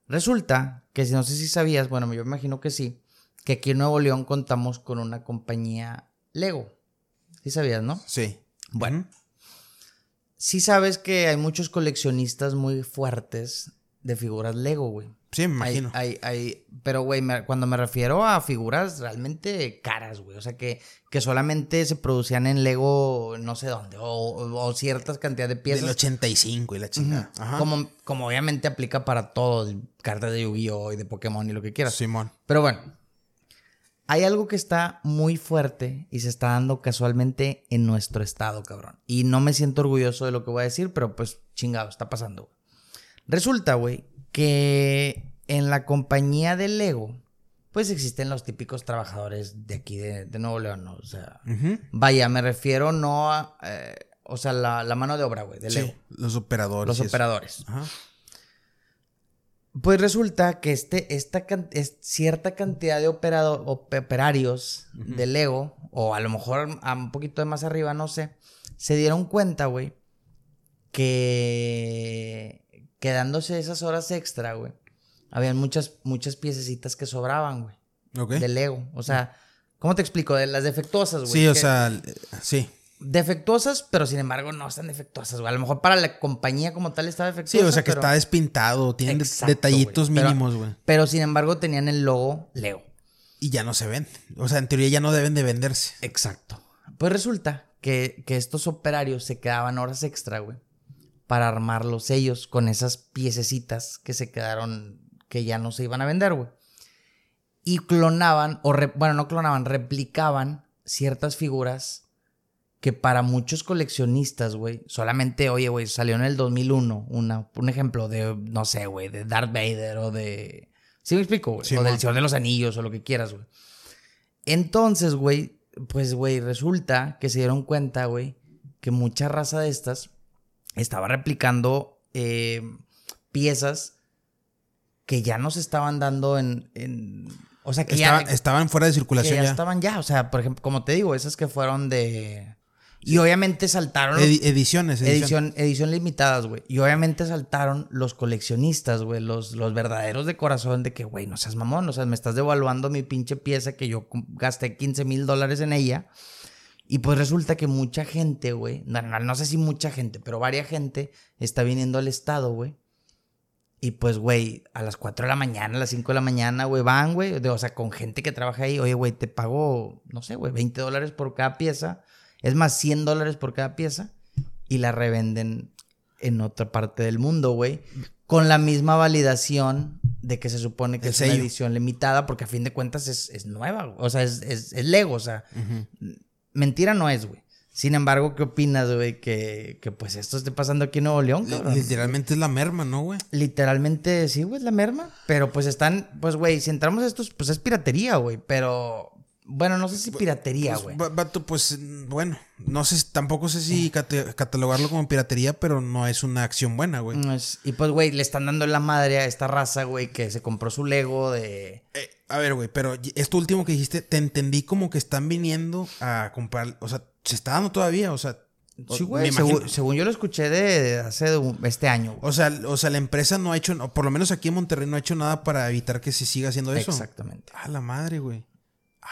Resulta que, si no sé si sabías, bueno, yo me imagino que sí, que aquí en Nuevo León contamos con una compañía Lego. Sí sabías, ¿no? Sí. Bueno. Sí sabes que hay muchos coleccionistas muy fuertes de figuras Lego, güey. Sí, me imagino. Hay, hay, pero, güey, me- cuando me refiero a figuras realmente caras, güey. O sea, que, que solamente se producían en Lego no sé dónde. O, o ciertas cantidades de piezas. Del 85 y la chingada. Como, como obviamente aplica para todo. Cartas de Yu-Gi-Oh! y de Pokémon y lo que quieras. Simón. Pero bueno, hay algo que está muy fuerte y se está dando casualmente en nuestro estado, cabrón. Y no me siento orgulloso de lo que voy a decir, pero pues chingado, está pasando. Resulta, güey, que en la compañía de Lego, pues existen los típicos trabajadores de aquí de, de Nuevo León, ¿no? O sea, vaya, me refiero no a... eh, o sea, la, la mano de obra, güey, de Lego. Sí, los operadores. Los operadores. Ajá. Pues resulta que este, esta es cierta cantidad de operado- op- operarios de Lego, o a lo mejor a un poquito de más arriba, no sé, se dieron cuenta, güey, que quedándose esas horas extra, güey, habían muchas, muchas piececitas que sobraban, güey, Ok. de Lego. O sea, ¿cómo te explico? De las defectuosas, güey. Sí, o que- sea, sí. Defectuosas, pero sin embargo no están defectuosas, güey. A lo mejor para la compañía como tal está Sí, defectuosa. o sea que pero- está despintado, tienen Exacto, detallitos mínimos, güey. Pero sin embargo tenían el logo Lego. Y ya no se ven. O sea, en teoría ya no deben de venderse. Exacto. Pues resulta que, que estos operarios se quedaban horas extra, güey, para armarlos ellos con esas piececitas que se quedaron, que ya no se iban a vender, güey. Y clonaban, o re- bueno, no clonaban, replicaban ciertas figuras que para muchos coleccionistas, güey, solamente, oye, güey, salió en el 2001 una, un ejemplo de, no sé, güey, de Darth Vader o de... ¿Sí me explico, güey? Sí, o del. Señor de los Anillos o lo que quieras, güey. Entonces, güey, pues, güey, resulta que se dieron cuenta, güey, que mucha raza de estas estaba replicando eh, piezas que ya no se estaban dando en... en- o sea, que Estaba- ya, estaban fuera de que circulación ya ya. estaban ya. O sea, por ejemplo, como te digo, esas que fueron de... Y obviamente saltaron... los- Edi- ediciones, edición. Edición, edición limitadas, güey. Y obviamente saltaron los coleccionistas, güey. Los, los verdaderos de corazón de que, güey, no seas mamón. O sea, me estás devaluando mi pinche pieza que yo gasté 15 mil dólares en ella. Y pues resulta que mucha gente, güey. No, no, no sé si mucha gente, pero varias gente está viniendo al estado, güey. Y pues, güey, a las 4 de la mañana, a las 5 de la mañana, güey, van, güey. O sea, con gente que trabaja ahí. Oye, güey, te pago, no sé, güey, 20 dólares por cada pieza. Es más, 100 dólares por cada pieza. Y la revenden en otra parte del mundo, güey. Con la misma validación de que se supone que es una edición limitada, porque a fin de cuentas es, es nueva, güey. O sea, es, es, Lego, o sea, mentira no es, güey. Sin embargo, ¿qué opinas, güey? Que, que pues esto esté pasando aquí en Nuevo León, cabrón. Literalmente es la merma, ¿no, güey? Literalmente, sí, güey, es la merma. Pero pues están, pues, güey, si entramos a estos, pues es piratería, güey. Pero, bueno, no sé si piratería, Pues, güey. va- vato, pues mm, bueno, no sé, tampoco sé si cate- catalogarlo como piratería, pero no es una acción buena, güey. No es- Y pues, güey, le están dando la madre a esta raza, güey, que se compró su Lego de... Eh, a ver, güey, pero esto último que dijiste, te entendí como que están viniendo a comprar, o sea, se está dando todavía, o sea, Sí, güey, según, según yo lo escuché de, de hace un- este año. güey. O sea, o sea, la empresa no ha hecho, o por lo menos aquí en Monterrey no ha hecho nada para evitar que se siga haciendo eso. Exactamente. A la madre, güey.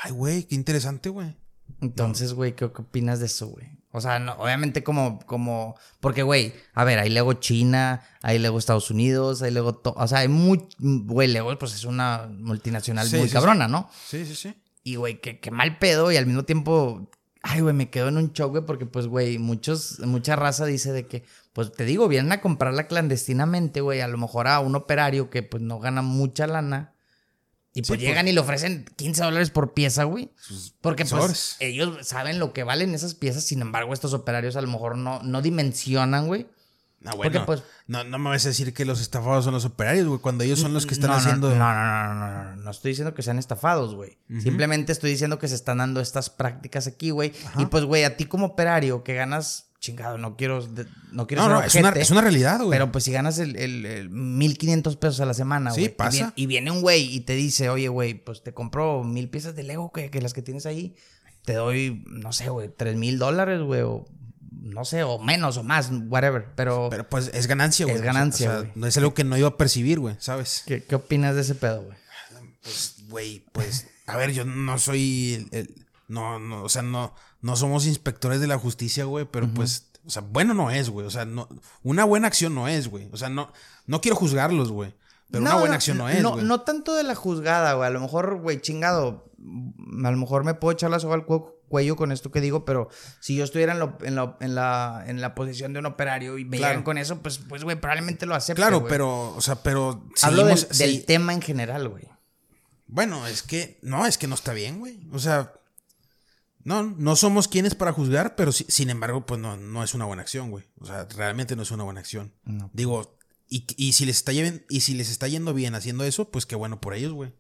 Ay, güey, qué interesante, güey. Entonces, güey, ¿qué, qué opinas de eso, güey? O sea, no, obviamente como, como, porque, güey, a ver, hay Lego China, hay Lego Estados Unidos, hay Lego, to- o sea, hay muy, güey, Lego, pues es una multinacional Sí, muy sí, cabrona, ¿no? Sí, sí, sí. Y, güey, qué, qué mal pedo y al mismo tiempo, ay, güey, me quedo en un shock, güey, porque, pues, güey, muchos, mucha raza dice de que, pues, te digo, vienen a comprarla clandestinamente, güey, a lo mejor a un operario que, pues, no gana mucha lana. Y pues Sí, llegan pues- y le ofrecen 15 dólares por pieza, güey. Porque pues ellos saben lo que valen esas piezas, sin embargo, estos operarios a lo mejor no, no dimensionan, güey. Ah, bueno, Porque, pues- no, no me vas a decir que los estafados son los operarios, güey, cuando ellos son los que están no, no, haciendo... No, no, no, no, no, no, no estoy diciendo que sean estafados, güey. Simplemente estoy diciendo que se están dando estas prácticas aquí, güey. Y pues, güey, a ti como operario que ganas, chingado, no quiero, no quiero No, ser no, es una, es una realidad, güey. Pero pues si ganas el, el, el 1500 pesos a la semana, Sí, güey. y pasa. viene- Y, viene un güey y te dice, oye, güey, pues te compro mil piezas de Lego que, que las que tienes ahí. Te doy, no sé, güey, tres mil dólares, güey. O no sé, o menos o más, whatever. Pero, Pero pues es ganancia, güey. Es ganancia, o sea, güey. no es algo que no iba a percibir, güey, ¿sabes? ¿qué, qué opinas de ese pedo, güey? Pues, güey, pues, a ver, yo no soy el, el- no, no, o sea, no, no somos inspectores de la justicia, güey, pero pues, o sea, bueno no es, güey, o sea, no, una buena acción no es, güey, o sea, no, no quiero juzgarlos, güey, pero una buena acción no es, No, güey. no tanto de la juzgada, güey. A lo mejor, güey, chingado. mm, A lo mejor me puedo echar la soga al cu- cuello con esto que digo, pero si yo estuviera en, lo- en, la, en, la, en la posición de un operario y me Claro. llegan con eso, pues, pues, güey, probablemente lo acepte. Claro, güey. pero, o sea, pero Hablo del, seguimos- del sí- tema en general, güey. Bueno, es que, no, es que no está bien, güey, o sea, no, no somos quienes para juzgar, pero sin embargo, pues no, no es una buena acción, güey, o sea, realmente no es una buena acción. No. Digo, y, y si les está lleven- y si les está yendo bien haciendo eso, pues qué bueno por ellos, güey.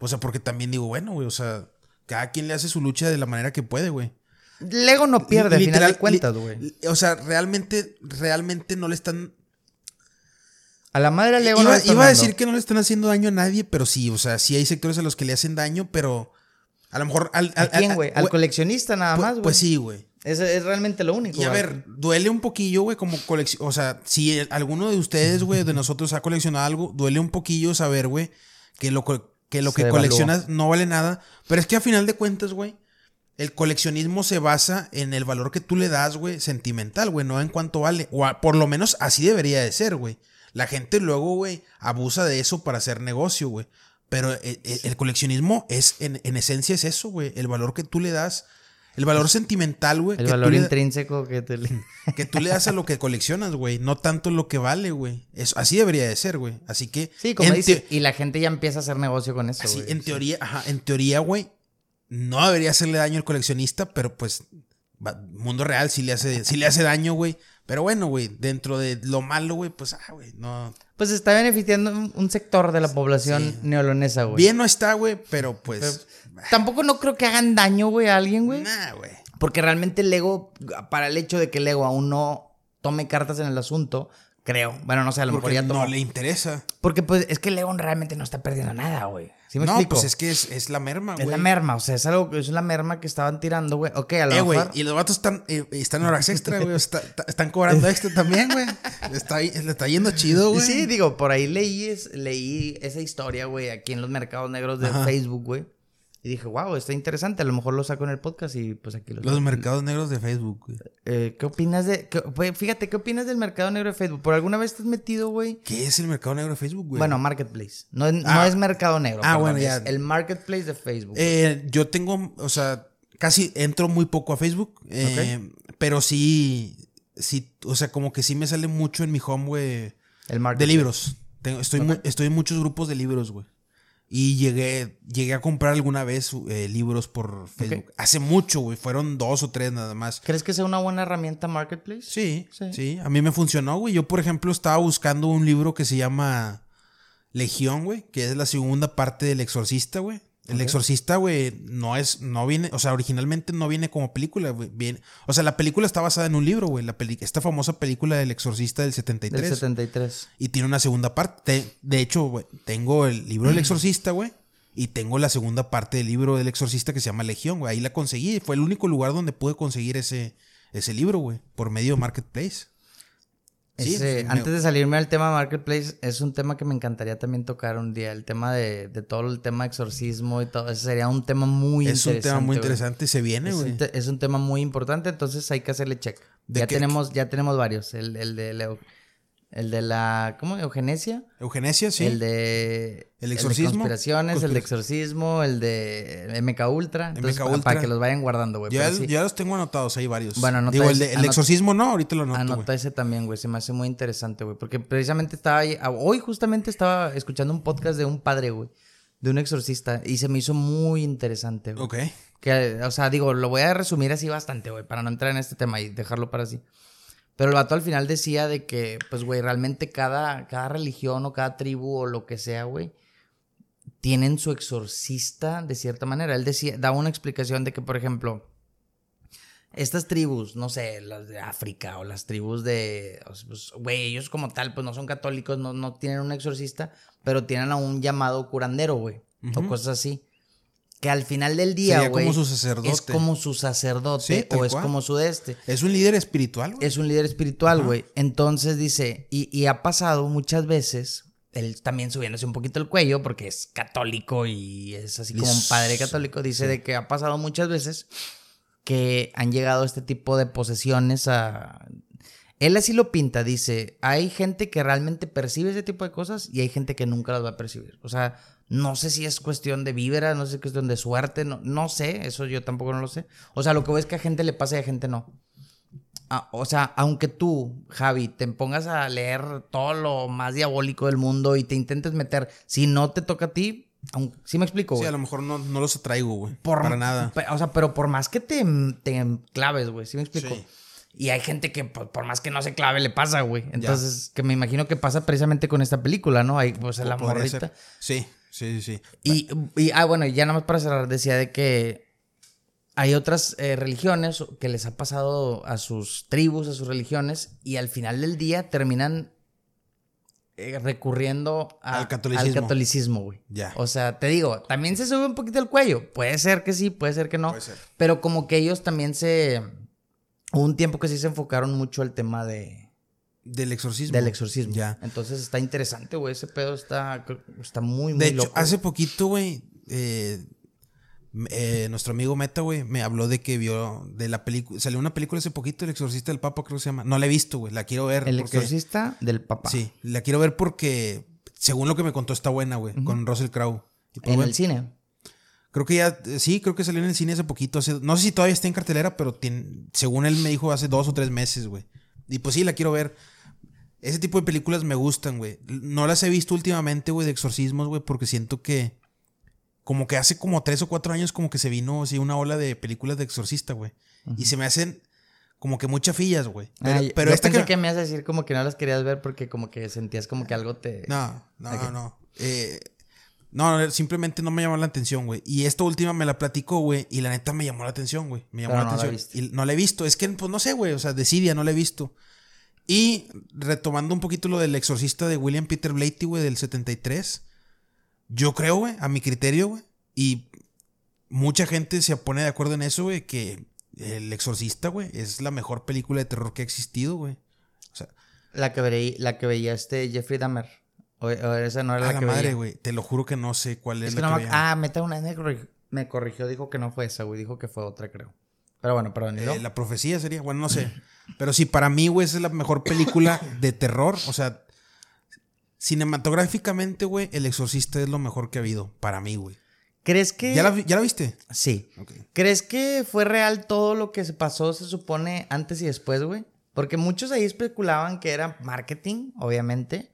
O sea, porque también digo, bueno, güey, o sea, cada quien le hace su lucha de la manera que puede, güey. Lego no pierde, al final de cuentas, güey. O sea, realmente, realmente no le están. A la madre Lego no Iba, le están iba a decir que no le están haciendo daño a nadie, pero sí, o sea, sí hay sectores a los que le hacen daño, pero a lo mejor al. ¿A quién, güey? Al coleccionista nada Pu- más, güey. Pues sí, güey. Es, es realmente lo único. Y a ver, duele un poquillo, güey, como colección. O sea, si alguno de ustedes, güey, de nosotros ha coleccionado algo, duele un poquillo saber, güey, que lo, que, lo que coleccionas no vale nada. Pero es que a final de cuentas, güey, el coleccionismo se basa en el valor que tú le das, güey, sentimental, güey, no en cuánto vale. O a- por lo menos así debería de ser, güey. La gente luego, güey, abusa de eso para hacer negocio, güey. Pero el, el- el coleccionismo es, en, en esencia, es eso, güey. El valor que tú le das. El valor sentimental, güey. El que tú valor le- intrínseco que te... le- que tú le das a lo que coleccionas, güey. No tanto lo que vale, güey. Eso- Así debería de ser, güey. Así que. Sí, como dice. Y la gente ya empieza a hacer negocio con eso, así, güey. en Sí. teoría, ajá, en teoría, güey. No debería hacerle daño al coleccionista, pero pues. Mundo real sí le hace, sí le hace daño, güey. Pero bueno, güey, dentro de lo malo, güey, pues, ah, güey, no. Pues está beneficiando un, sector de la población Sí. neolonesa, güey. Bien no está, güey, pero pues. Tampoco no creo que hagan daño, güey, a alguien, güey. Nah, güey. Porque realmente el Lego, para el hecho de que el Lego aún no tome cartas en el asunto, creo. Bueno, no sé, a lo mejor ya no tomó. le interesa. Porque pues es que Lego realmente no está perdiendo nada, güey. ¿Sí me no, explico? pues es que es, es la merma, güey. Es la merma, o sea, es algo, es la merma que estaban tirando, güey. Ok, a lo Eh, güey, y los vatos están, eh, están horas extra, güey. está- está- están cobrando extra también, güey. Le está, le está yendo chido, güey. sí, digo, por ahí leí, es- leí esa historia, güey, aquí en los mercados negros de Ajá. Facebook, güey. Y dije, wow, está interesante. A lo mejor lo saco en el podcast y pues aquí lo Los saco. mercados negros de Facebook, güey. Eh, ¿Qué opinas de.? qué- güey, fíjate, ¿qué opinas del mercado negro de Facebook? ¿Por alguna vez has metido, güey? ¿Qué es el mercado negro de Facebook, güey? Bueno, Marketplace. No, es- no Ah. es mercado negro. Ah, bueno, ya. el Marketplace de Facebook. Eh, yo tengo, o sea, casi entro muy poco a Facebook. eh, Pero sí, sí, o sea, como que sí me sale mucho en mi home, güey. el Marketplace. De libros. Tengo- estoy, mu- estoy en muchos grupos de libros, güey. Y llegué, llegué a comprar alguna vez eh, libros por Facebook. Hace mucho, güey. Fueron dos o tres nada más. ¿Crees que sea una buena herramienta Marketplace? Sí, Sí. sí, A mí me funcionó, güey. Yo, por ejemplo, estaba buscando un libro que se llama Legión, güey. Que es la segunda parte del Exorcista, güey. El. Exorcista, güey, no es, no viene, o sea, originalmente no viene como película, güey. Viene, o sea, la película está basada en un libro, güey. La peli- esta famosa película del Exorcista del 73. Del 73. Y tiene una segunda parte. De hecho, güey, tengo el libro del Exorcista, güey. Y tengo la segunda parte del libro del Exorcista que se llama Legión, güey. Ahí la conseguí. Fue el único lugar donde pude conseguir ese, ese libro, güey. Por medio de Marketplace. Sí, Ese- me- Antes de salirme al tema Marketplace, es un tema que me encantaría también tocar un día. El tema de, de todo el tema de exorcismo y todo. Ese sería un tema muy Es un interesante. tema muy interesante. Se viene, Es güey. un, es un tema muy importante, entonces hay que hacerle check. ¿De Ya qué? tenemos, ya tenemos varios. El, el de la, el de la ¿cómo? Eugenesia. Eugenesia, sí. El de El exorcismo. El de conspiraciones, el de exorcismo, el de MK Ultra. Entonces, MK Ultra. Para que los vayan guardando, güey. ya, sí, ya los tengo anotados, hay varios. Bueno, anota Digo, el, de- exorcismo no, ahorita lo anoto. Anota ese también, güey. Se me hace muy interesante, güey. Porque precisamente estaba ahí. ah, Hoy justamente estaba escuchando un podcast de un padre, güey. De un exorcista. Y se me hizo muy interesante, güey. Ok. Que, o sea, digo, lo voy a resumir así bastante, güey. Para no entrar en este tema y dejarlo para así. Pero el vato al final decía de que, pues, güey, realmente cada, cada religión o cada tribu o lo que sea, güey, tienen su exorcista de cierta manera. Él decía, daba una explicación de que, por ejemplo, estas tribus, no sé, las de África o las tribus de, pues, güey, ellos como tal, pues no son católicos, no, no tienen un exorcista, pero tienen a un llamado curandero, güey, o cosas así. Que al final del día, Sería güey. como su sacerdote. Es como su sacerdote Sí, o es cual. como su de este. Es un líder espiritual, güey. Es un líder espiritual, güey. Entonces dice, y, y ha pasado muchas veces, él también subiéndose un poquito el cuello, porque es católico y es así como un padre católico, dice de que ha pasado muchas veces que han llegado este tipo de posesiones a... Él así lo pinta, dice, hay gente que realmente percibe ese tipo de cosas y hay gente que nunca las va a percibir. O sea, no sé si es cuestión de vibra, no sé si es cuestión de suerte, no, no sé, eso yo tampoco no lo sé. O sea, lo que veo es que a gente le pasa y a gente no. Ah, o sea, aunque tú, Javi, te pongas a leer todo lo más diabólico del mundo y te intentes meter, si no te toca a ti, aun- ¿sí me explico? Sí, güey? a lo mejor no, no los atraigo, güey. Por- Para nada. O sea, pero por más que te, te claves, güey, ¿sí me explico? Sí. Y hay gente que por, por más que no se clave le pasa, güey. Entonces, que me imagino que pasa precisamente con esta película, ¿no? Hay pues la morrita. ser. Sí, sí, sí, sí. Y, y, ah, bueno, y ya nada más para cerrar, decía de que hay otras eh, religiones que les ha pasado a sus tribus, a sus religiones, y al final del día terminan eh, recurriendo a- Al catolicismo. al catolicismo, güey. Ya. O sea, te digo, también se sube un poquito el cuello. Puede ser que sí, puede ser que no. Puede ser. Pero como que ellos también se... Hubo un tiempo que sí se enfocaron mucho al tema de, Del exorcismo. del exorcismo. Ya. Entonces está interesante, güey. Ese pedo está, está muy, muy De hecho, loco. hace poquito, güey, eh, eh, nuestro amigo Meta, güey, me habló de que vio de la película. Salió una película hace poquito, El Exorcista del Papa, creo que se llama. No la he visto, güey. La quiero ver. El porque- exorcista del papá. Sí, la quiero ver porque, según lo que me contó, está buena, güey. Con Russell Crowe. Pues, En el cine. Creo que ya, eh, sí, creo que salió en el cine hace poquito. hace- no sé si todavía está en cartelera, pero tiene- según él me dijo hace dos o tres meses, güey. Y pues sí, la quiero ver. Ese tipo de películas me gustan, güey. No las he visto últimamente, güey, de exorcismos, güey, porque siento que. Como que hace como tres o cuatro años, como que se vino así una ola de películas de exorcista, güey. Y se me hacen como que muchas fillas, güey. Pero, Ay, pero yo esta pensé que. que... me ibas a decir como que no las querías ver porque como que sentías como que algo te... No, no, Ok. no. Eh, no, simplemente no me llamó la atención, güey. Y esta última me la platicó, güey. Y la neta me llamó la atención, güey. Me llamó Pero la no la atención. viste. y no la he visto. Es que, pues no sé, güey. O sea, Decidia, no la he visto. Y retomando un poquito lo del exorcista de William Peter Blatty, güey, del 73. Yo creo, güey, a mi criterio, güey. Y mucha gente se pone de acuerdo en eso, güey, que El Exorcista, güey, es la mejor película de terror que ha existido, güey. O sea, La que, veí- la que veía este Jeffrey Dahmer. O, o esa no era a la, la que madre, güey. Te lo juro que no sé cuál es, Es que la no que me- veía. Ah, Meta una vez me corrigió, dijo que no fue esa, güey. Dijo que fue otra, creo. Pero bueno, perdón. ¿y Eh, la profecía sería, bueno, no sé. Pero sí, para mí, güey, esa es la mejor película de terror. O sea, cinematográficamente, güey, El Exorcista es lo mejor que ha habido. Para mí, güey. ¿Crees que...? ¿Ya la, vi- ¿Ya la viste? Sí. ¿Crees que fue real todo lo que se pasó, se supone, antes y después, güey? Porque muchos ahí especulaban que era marketing, obviamente.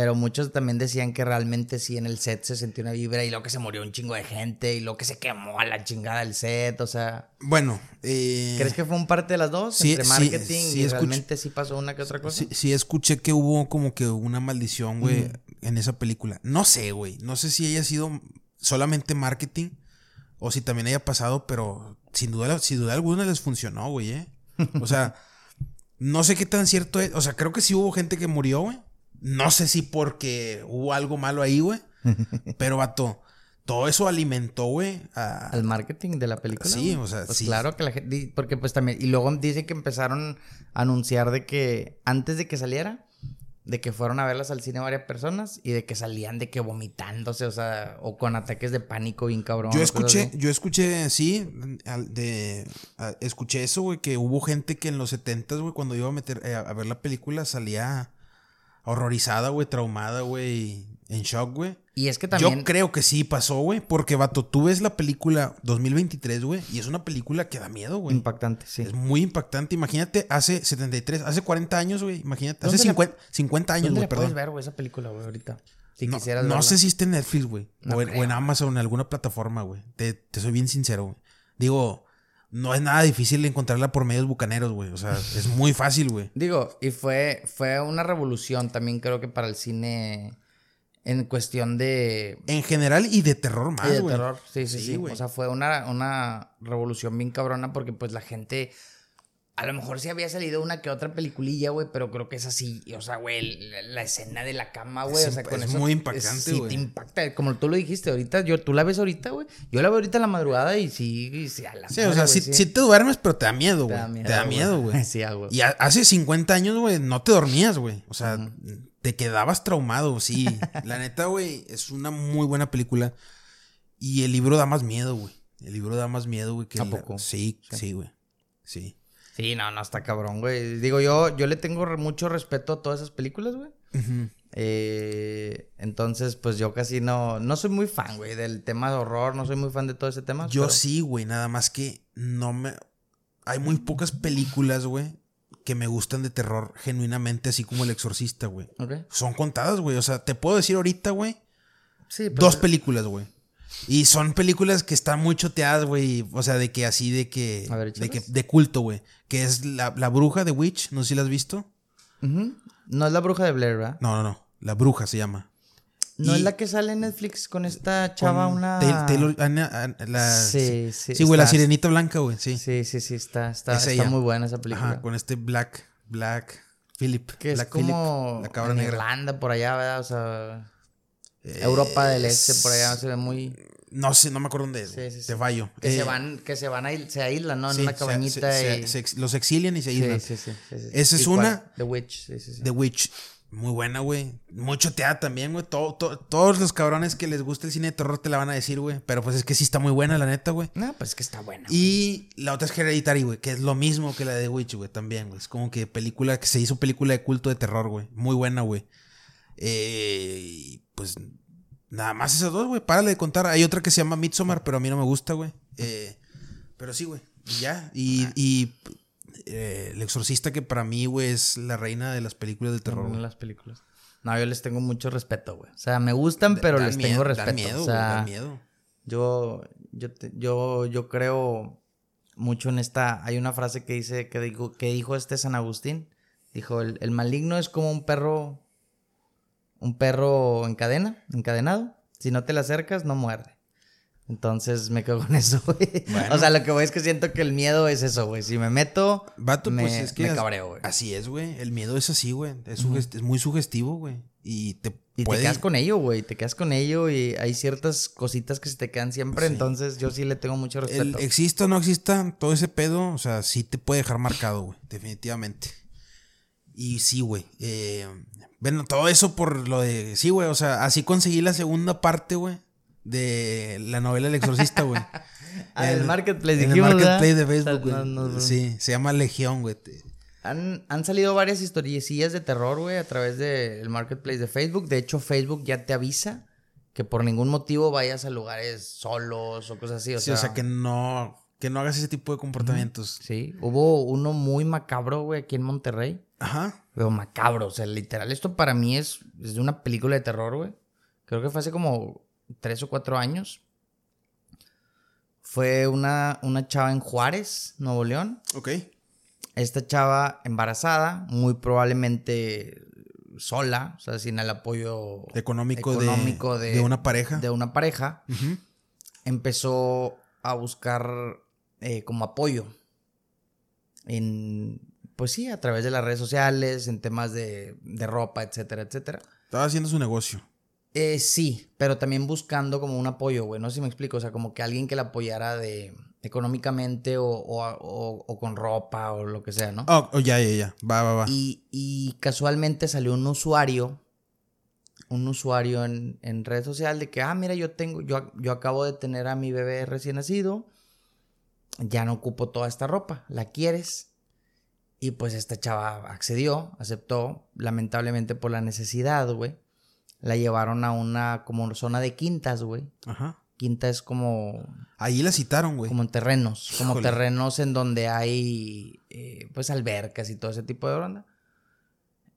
Pero muchos también decían que realmente sí en el set se sentió una vibra y luego que se murió un chingo de gente y luego que se quemó a la chingada el set, o sea... Bueno, eh, ¿Crees que fue un parte de las dos? sí, entre sí, marketing sí y escucho- realmente sí pasó una que otra cosa. sí, sí escuché que hubo como que una maldición, güey, en esa película. No sé, güey. No sé si haya sido solamente marketing o si también haya pasado, pero sin duda, sin duda alguna les funcionó, güey, ¿eh? O sea, no sé qué tan cierto es. O sea, creo que sí hubo gente que murió, güey. No sé si porque hubo algo malo ahí, güey. Pero, vato, todo eso alimentó, güey, a... Al marketing de la película. Sí, o sea, Pues sí. claro que la gente. Porque pues también. Y luego dice que empezaron a anunciar de que antes de que saliera, de que fueron a verlas al cine varias personas y de que salían de que vomitándose, o sea, o con ataques de pánico bien cabrón. Yo escuché, yo escuché, sí, de, a- escuché eso, güey, que hubo gente que en los 70 güey, cuando iba a meter eh, a ver la película salía horrorizada, güey, traumada, güey, en shock, güey. Y es que también. Yo creo que sí pasó, güey, porque, vato, tú ves la película 2023, güey, y es una película que da miedo, güey. Impactante, sí. Es muy impactante. Imagínate, hace 73, hace 40 años, güey, imagínate, hace ¿Dónde la- 50, 50 años, ¿Dónde güey, perdón. puedes ver, güey, esa película, güey, ahorita? Si No, quisieras no verla. sé si está en Netflix, güey. No o en Amazon, en alguna plataforma, güey. Te, te soy bien sincero, güey. Digo, no es nada difícil encontrarla por medios bucaneros, güey. O sea, es muy fácil, güey. Digo, y fue, fue una revolución también creo que para el cine en cuestión de... En general y de terror más, y de güey. terror, sí, sí, Sí, sí. güey. O sea, fue una, una revolución bien cabrona porque pues la gente... A lo mejor sí había salido una que otra peliculilla, güey, pero creo que es así. O sea, güey, la, la escena de la cama, güey. Es o sea, con es eso. muy impactante, Sí, güey. te impacta. Como tú lo dijiste ahorita, yo, tú la ves ahorita, güey. Yo la veo ahorita en la madrugada y sí, y sí, a la Sí, o sea, sí, sí te duermes, pero te da miedo, güey. Te da miedo, güey. Sí, güey. Y a- hace 50 años, güey, no te dormías, güey. O sea, te quedabas traumado, sí. La neta, güey, es una muy buena película. Y el libro da más miedo, güey. El libro da más miedo, güey. que ¿A la- poco? Sí, sí, güey. Sí. Sí, no, no, está cabrón, güey. Digo, yo, yo le tengo mucho respeto a todas esas películas, güey. Eh, entonces, pues yo casi no, no soy muy fan, güey, del tema de horror, no soy muy fan de todo ese tema. Yo pero- sí, güey, nada más que no me... Hay muy pocas películas, güey, que me gustan de terror genuinamente, así como El Exorcista, güey. Son contadas, güey. O sea, te puedo decir ahorita, güey, Sí, pero- dos películas, güey. Y son películas que están muy choteadas, güey. O sea, de que así, de que... A ver, de, que de culto, güey. Que es la, la bruja de Witch. No sé si la has visto. No es la bruja de Blair, ¿verdad? No, no, no. La bruja se llama. No Y- es la que sale en Netflix con esta chava, Con una... Taylor- Ana- Ana- la, Sí, sí. Sí, güey, la sirenita blanca, güey. Sí. Sí, sí, sí, está, está, Es está muy buena esa película. Ajá, con este Black... Black... Philip. que es Black como Phillip, la cabra en negra. Irlanda, por allá, ¿verdad? O sea, Europa del Este, por allá, se ve muy... No sé, no me acuerdo dónde es. Sí, güey. sí, sí. Te fallo. Que se Eh, van, que se van a ir, se aíslan, ¿no? En una cabañita se- y... se- se los exilian y se aíslan. sí, sí, sí. Esa es una- The Witch, sí, sí, sí. The Witch. Muy buena, güey. Mucho teatro también, güey. Todo, todo- todos los cabrones que les gusta el cine de terror te la van a decir, güey. Pero pues es que sí está muy buena, la neta, güey. No, pues es que está buena. Y la otra es Hereditary, güey, que es lo mismo que la de The Witch, güey, también, güey. Es como que película, que se hizo película de culto de terror, güey. Muy buena, güey. Eh, y, pues nada más esas dos, güey. Párale de contar. Hay otra que se llama Midsommar, pero a mí no me gusta, güey. Eh, pero sí, güey. Y ya. Y, y eh, El Exorcista, que para mí, güey, es la reina de las películas de terror. en güey. las películas. No, yo les tengo mucho respeto, güey. O sea, me gustan, pero Da les miedo, tengo da respeto. miedo, o güey, sea, da miedo. yo, yo, te- yo, yo creo mucho en esta. Hay una frase que dice, que dijo, que dijo este San Agustín. Dijo, el, el maligno es como un perro, un perro en cadena, encadenado. Si no te le acercas, no muerde. Entonces me quedo con eso, güey. Bueno. O sea, lo que voy es que siento que el miedo es eso, güey. Si me meto, Vato, me, pues es que me cabreo, güey. Así es, güey. El miedo es así, güey. Es, es muy sugestivo, güey. Y te Y puede... te quedas con ello, güey. Te quedas con ello y hay ciertas cositas que se te quedan siempre. Sí. Entonces yo sí le tengo mucho El respeto. exista o no exista, todo ese pedo, o sea, sí te puede dejar marcado, güey. Definitivamente. Y sí, güey. eh, bueno, todo eso por lo de... Sí, güey. O sea, así conseguí la segunda parte, güey. De la novela El Exorcista, güey. Ah, el En- Marketplace, En el dijimos, Marketplace ¿verdad? de Facebook, güey. No, no, no. Sí, se llama Legión, güey. Han, han salido varias historiecillas de terror, güey, a través del Marketplace de Facebook. De hecho, Facebook ya te avisa que por ningún motivo vayas a lugares solos o cosas así. O sí, sea, o sea, que no... Que no hagas ese tipo de comportamientos. Sí, hubo uno muy macabro, güey, aquí en Monterrey. Ajá. Pero macabro, o sea, literal, esto para mí es, es de una película de terror, güey. Creo que fue hace como tres o cuatro años. Fue una, una chava en Juárez, Nuevo León. Ok. Esta chava embarazada, muy probablemente sola, o sea, sin el apoyo Económico, económico de, de, de una pareja. de una pareja, Ujú. empezó a buscar eh, como apoyo en, pues sí, a través de las redes sociales, en temas de, de ropa, etcétera, etcétera. Estaba haciendo su negocio. Eh, sí, pero también buscando como un apoyo, güey, no sé si me explico, o sea, como que alguien que la apoyara de económicamente o, o- o- o con ropa o lo que sea, ¿no? Oh, oh, ya, ya, ya. Va, va, va. Y, y casualmente salió un usuario, un usuario en, en red social de que, ah, mira, yo tengo, yo, yo acabo de tener a mi bebé recién nacido, ya no ocupo toda esta ropa, ¿la quieres? Y pues esta chava accedió, aceptó, lamentablemente por la necesidad, güey. La llevaron a una como zona de quintas, güey. Ajá. Quinta es como Ahí la citaron, güey. como en terrenos, como Híjole. terrenos en donde hay eh, pues albercas y todo ese tipo de onda.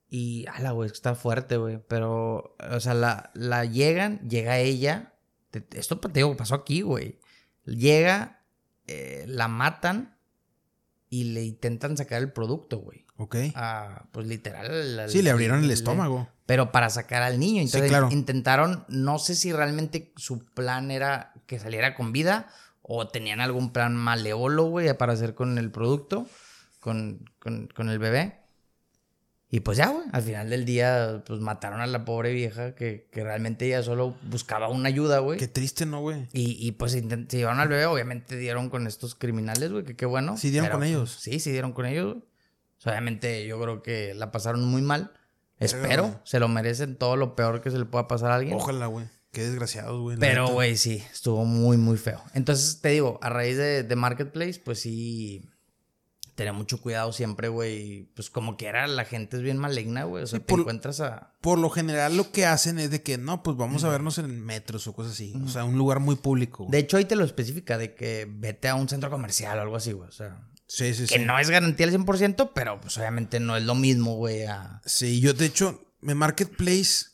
Y, ala, güey, está fuerte, güey. Pero, o sea, la, la llegan, llega ella. te- esto te digo, pasó aquí, güey. Llega, eh, la matan y le intentan sacar el producto, güey. Ok. Ah, pues literal. al- Sí, le abrieron el estómago. Pero para sacar al niño. Entonces claro. intentaron, no sé si realmente su plan era que saliera con vida o tenían algún plan malévolo, güey, para hacer con el producto, con, con, con el bebé. Y pues ya, güey, al final del día, pues mataron a la pobre vieja que, que realmente ella solo buscaba una ayuda, güey. Qué triste, ¿no, güey? Y, y, pues intent- se llevaron al bebé, obviamente dieron con estos criminales, güey, que qué bueno. Sí dieron Pero, con ellos. Sí, sí dieron con ellos. sea, obviamente yo creo que la pasaron muy mal. Espero, se lo merecen todo lo peor que se le pueda pasar a alguien. Ojalá, güey. Qué desgraciados, güey. Pero, güey, sí, estuvo muy, muy feo. Entonces, te digo, a raíz de, de Marketplace, pues sí, tener mucho cuidado siempre, güey. Pues como quiera, la gente es bien maligna, güey. O sea, Sí, te por- encuentras a... Por lo general lo que hacen es de que, no, pues vamos a vernos en metros o cosas así. O sea, un lugar muy público. De hecho, ahí te lo especifica, de que vete a un centro comercial o algo así, güey. O sea, sí, sí, que sí. no es garantía al 100%, pero pues obviamente no es lo mismo, güey, a... Sí, yo de hecho, en Marketplace,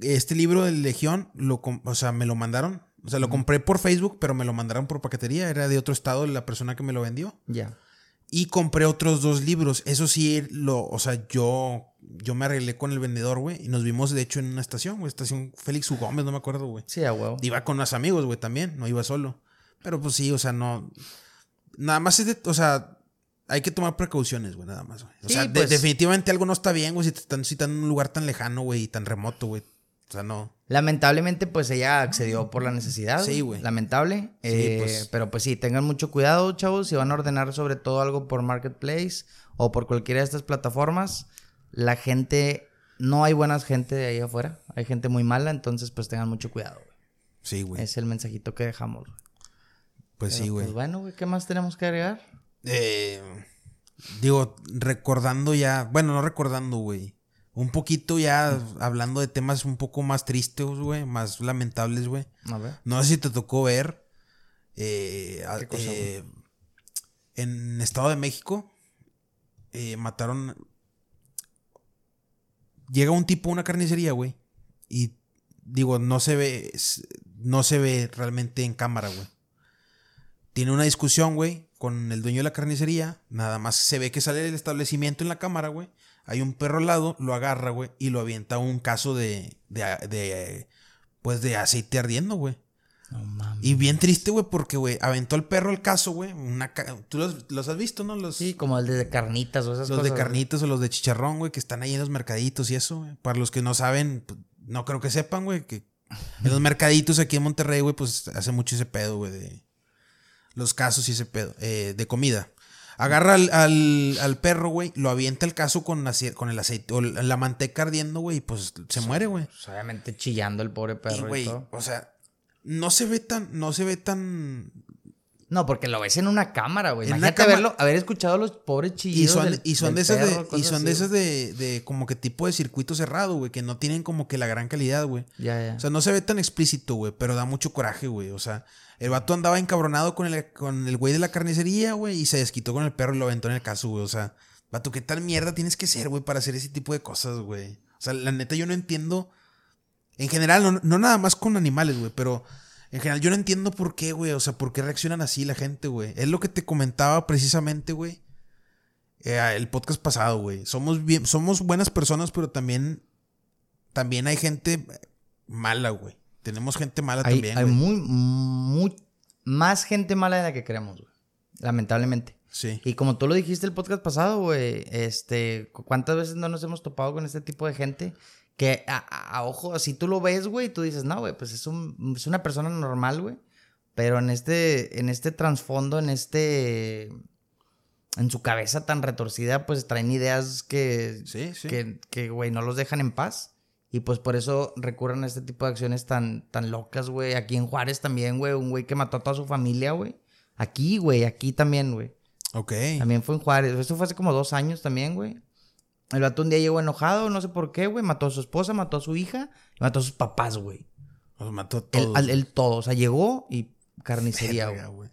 este libro de Legión, lo, o sea, me lo mandaron. O sea, lo compré por Facebook, pero me lo mandaron por paquetería. Era de otro estado la persona que me lo vendió. Ya. Y compré otros dos libros. Eso sí, lo, o sea, yo, yo me arreglé con el vendedor, güey. Y nos vimos, de hecho, en una estación, güey. Estación Félix U. Gómez, no me acuerdo, güey. Sí, a huevo. Iba con unos amigos, güey, también. No iba solo. Pero pues sí, o sea, no. Nada más es de. O sea, hay que tomar precauciones, güey, nada más, güey. O Sí, sea, de- pues- definitivamente algo no está bien, güey, si te están citando en un lugar tan lejano, güey, y tan remoto, güey. O sea, no. Lamentablemente, pues ella accedió por la necesidad. Sí, güey. Lamentable. Eh, pues. Pero pues sí, tengan mucho cuidado, chavos. Si van a ordenar sobre todo algo por Marketplace o por cualquiera de estas plataformas, la gente, no hay buenas gente de ahí afuera. Hay gente muy mala, entonces pues tengan mucho cuidado. güey. Sí, güey. Es el mensajito que dejamos. güey. Pues sí, Pero, güey. Pues bueno, güey, ¿qué más tenemos que agregar? Eh, digo, recordando ya. Bueno, no recordando, güey. Un poquito ya hablando de temas un poco más tristes, güey. Más lamentables, güey. A ver. No sé si te tocó ver. eh, ¿Qué cosa, eh, en Estado de México. eh, mataron. Llega un tipo a una carnicería, güey. Y digo, no se ve. No se ve realmente en cámara, güey. Tiene una discusión, güey, con el dueño de la carnicería. Nada más se ve que sale del establecimiento en la cámara, güey. Hay un perro al lado, lo agarra, güey, y lo avienta un caso de, de, de, pues, de aceite ardiendo, güey. No mames. Y bien triste, güey, porque, güey, aventó el perro al caso, güey. Una ca- Tú los, los has visto, ¿no? Los, Sí, como el de carnitas o esas los cosas. de carnitas o los de chicharrón, güey, que están ahí en los mercaditos y eso, güey. Para los que no saben, pues, no creo que sepan, güey, que en los mercaditos aquí en Monterrey, güey, pues hace mucho ese pedo, güey, de los casos y ese pedo, eh, de comida. Agarra al, al, al perro, güey, lo avienta el caso con, con el aceite o la manteca ardiendo, güey, y pues se muere, güey. Pues, obviamente chillando el pobre Y, perro y, güey, todo. o sea, no se ve tan, no se ve tan No, porque lo ves en una cámara, güey. Imagínate cama- verlo, haber escuchado los pobres Y chillidos. son, del- y son del de esas perro, de, y son de esas de, de como que tipo de circuito cerrado, güey, que no tienen como que la gran calidad, güey. Ya, ya. O sea, no se ve tan explícito, güey, pero da mucho coraje, güey. O sea, el vato andaba encabronado con el, con el güey de la carnicería, güey, y se desquitó con el perro y lo aventó en el caso, güey. O sea, vato, ¿qué tal mierda tienes que ser, güey, para hacer ese tipo de cosas, güey? O sea, la neta, yo no entiendo. En general, no, no nada más con animales, güey, pero en general yo no entiendo por qué, güey. O sea, por qué reaccionan así la gente, güey. Es lo que te comentaba precisamente, güey. eh, el podcast pasado, güey. Somos bien, somos buenas personas, pero también, también hay gente mala, güey. Tenemos gente mala hay también, hay güey. muy, muy, más gente mala de la que creemos, güey. Lamentablemente. Sí. Y como tú lo dijiste el podcast pasado, güey, este, cu- ¿cuántas veces no nos hemos topado con este tipo de gente? Que a, a- ojo, si tú lo ves, güey, tú dices, no, güey, pues es, un, es una persona normal, güey. Pero en este, en este trasfondo, en este, en su cabeza tan retorcida, pues traen ideas que, Sí, sí. que, que, güey, no los dejan en paz. Y pues por eso recurren a este tipo de acciones tan, tan locas, güey. Aquí en Juárez también, güey, un güey que mató a toda su familia, güey. Aquí, güey, aquí también, güey. Ok. También fue en Juárez. Esto fue hace como dos años también, güey. El vato un día llegó enojado, no sé por qué, güey. Mató a su esposa, mató a su hija y mató a sus papás, güey. Los mató Él, todos. él todo. O sea, llegó y carnicería, güey.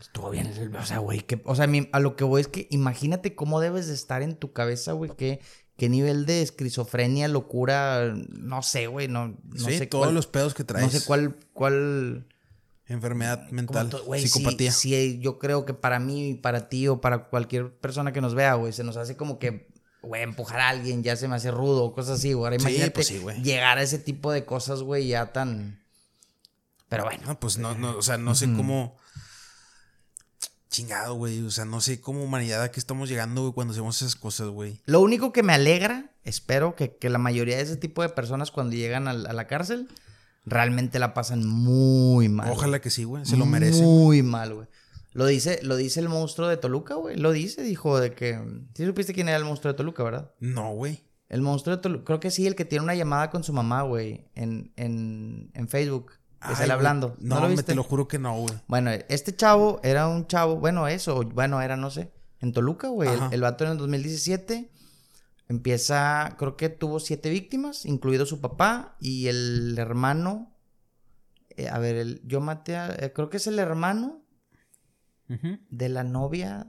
Estuvo bien. O sea, güey. que- O sea, a lo que voy es que imagínate cómo debes de estar en tu cabeza, güey. Qué, qué nivel de esquizofrenia, locura. No sé, güey. No, no sí, sé todos cuál- los pedos que traes. No sé cuál, cuál, enfermedad mental, güey, sí, psicopatía. Sí, yo creo que para mí, para ti o para cualquier persona que nos vea, güey, se nos hace como que, güey, empujar a alguien ya se me hace rudo o cosas así, güey. Ahora Sí, imagínate pues sí, güey. llegar a ese tipo de cosas, güey, ya tan... Pero bueno. No, pues no, no, o sea, no sé cómo. Chingado, güey. O sea, no sé cómo humanidad a qué estamos llegando, güey, cuando hacemos esas cosas, güey. Lo único que me alegra, espero que, que la mayoría de ese tipo de personas cuando llegan a, la cárcel realmente la pasan muy mal. Ojalá que sí, güey. Se lo merecen. Muy mal, güey. Lo dice, lo dice el monstruo de Toluca, güey. Lo dice, dijo de que... Sí supiste quién era el monstruo de Toluca, ¿verdad? No, güey. El monstruo de Toluca, creo que sí, el que tiene una llamada con su mamá, güey, en, en, en Facebook. Sale güey. hablando. No, ¿No, lo me viste? te lo juro que no, güey. Bueno, este chavo era un chavo, bueno, eso, bueno, era, no sé, en Toluca, güey. El, el vato en el 2017 empieza, creo que tuvo siete víctimas, incluido su papá y el hermano. eh, a ver, el- yo maté a, eh, creo que es el hermano De la novia.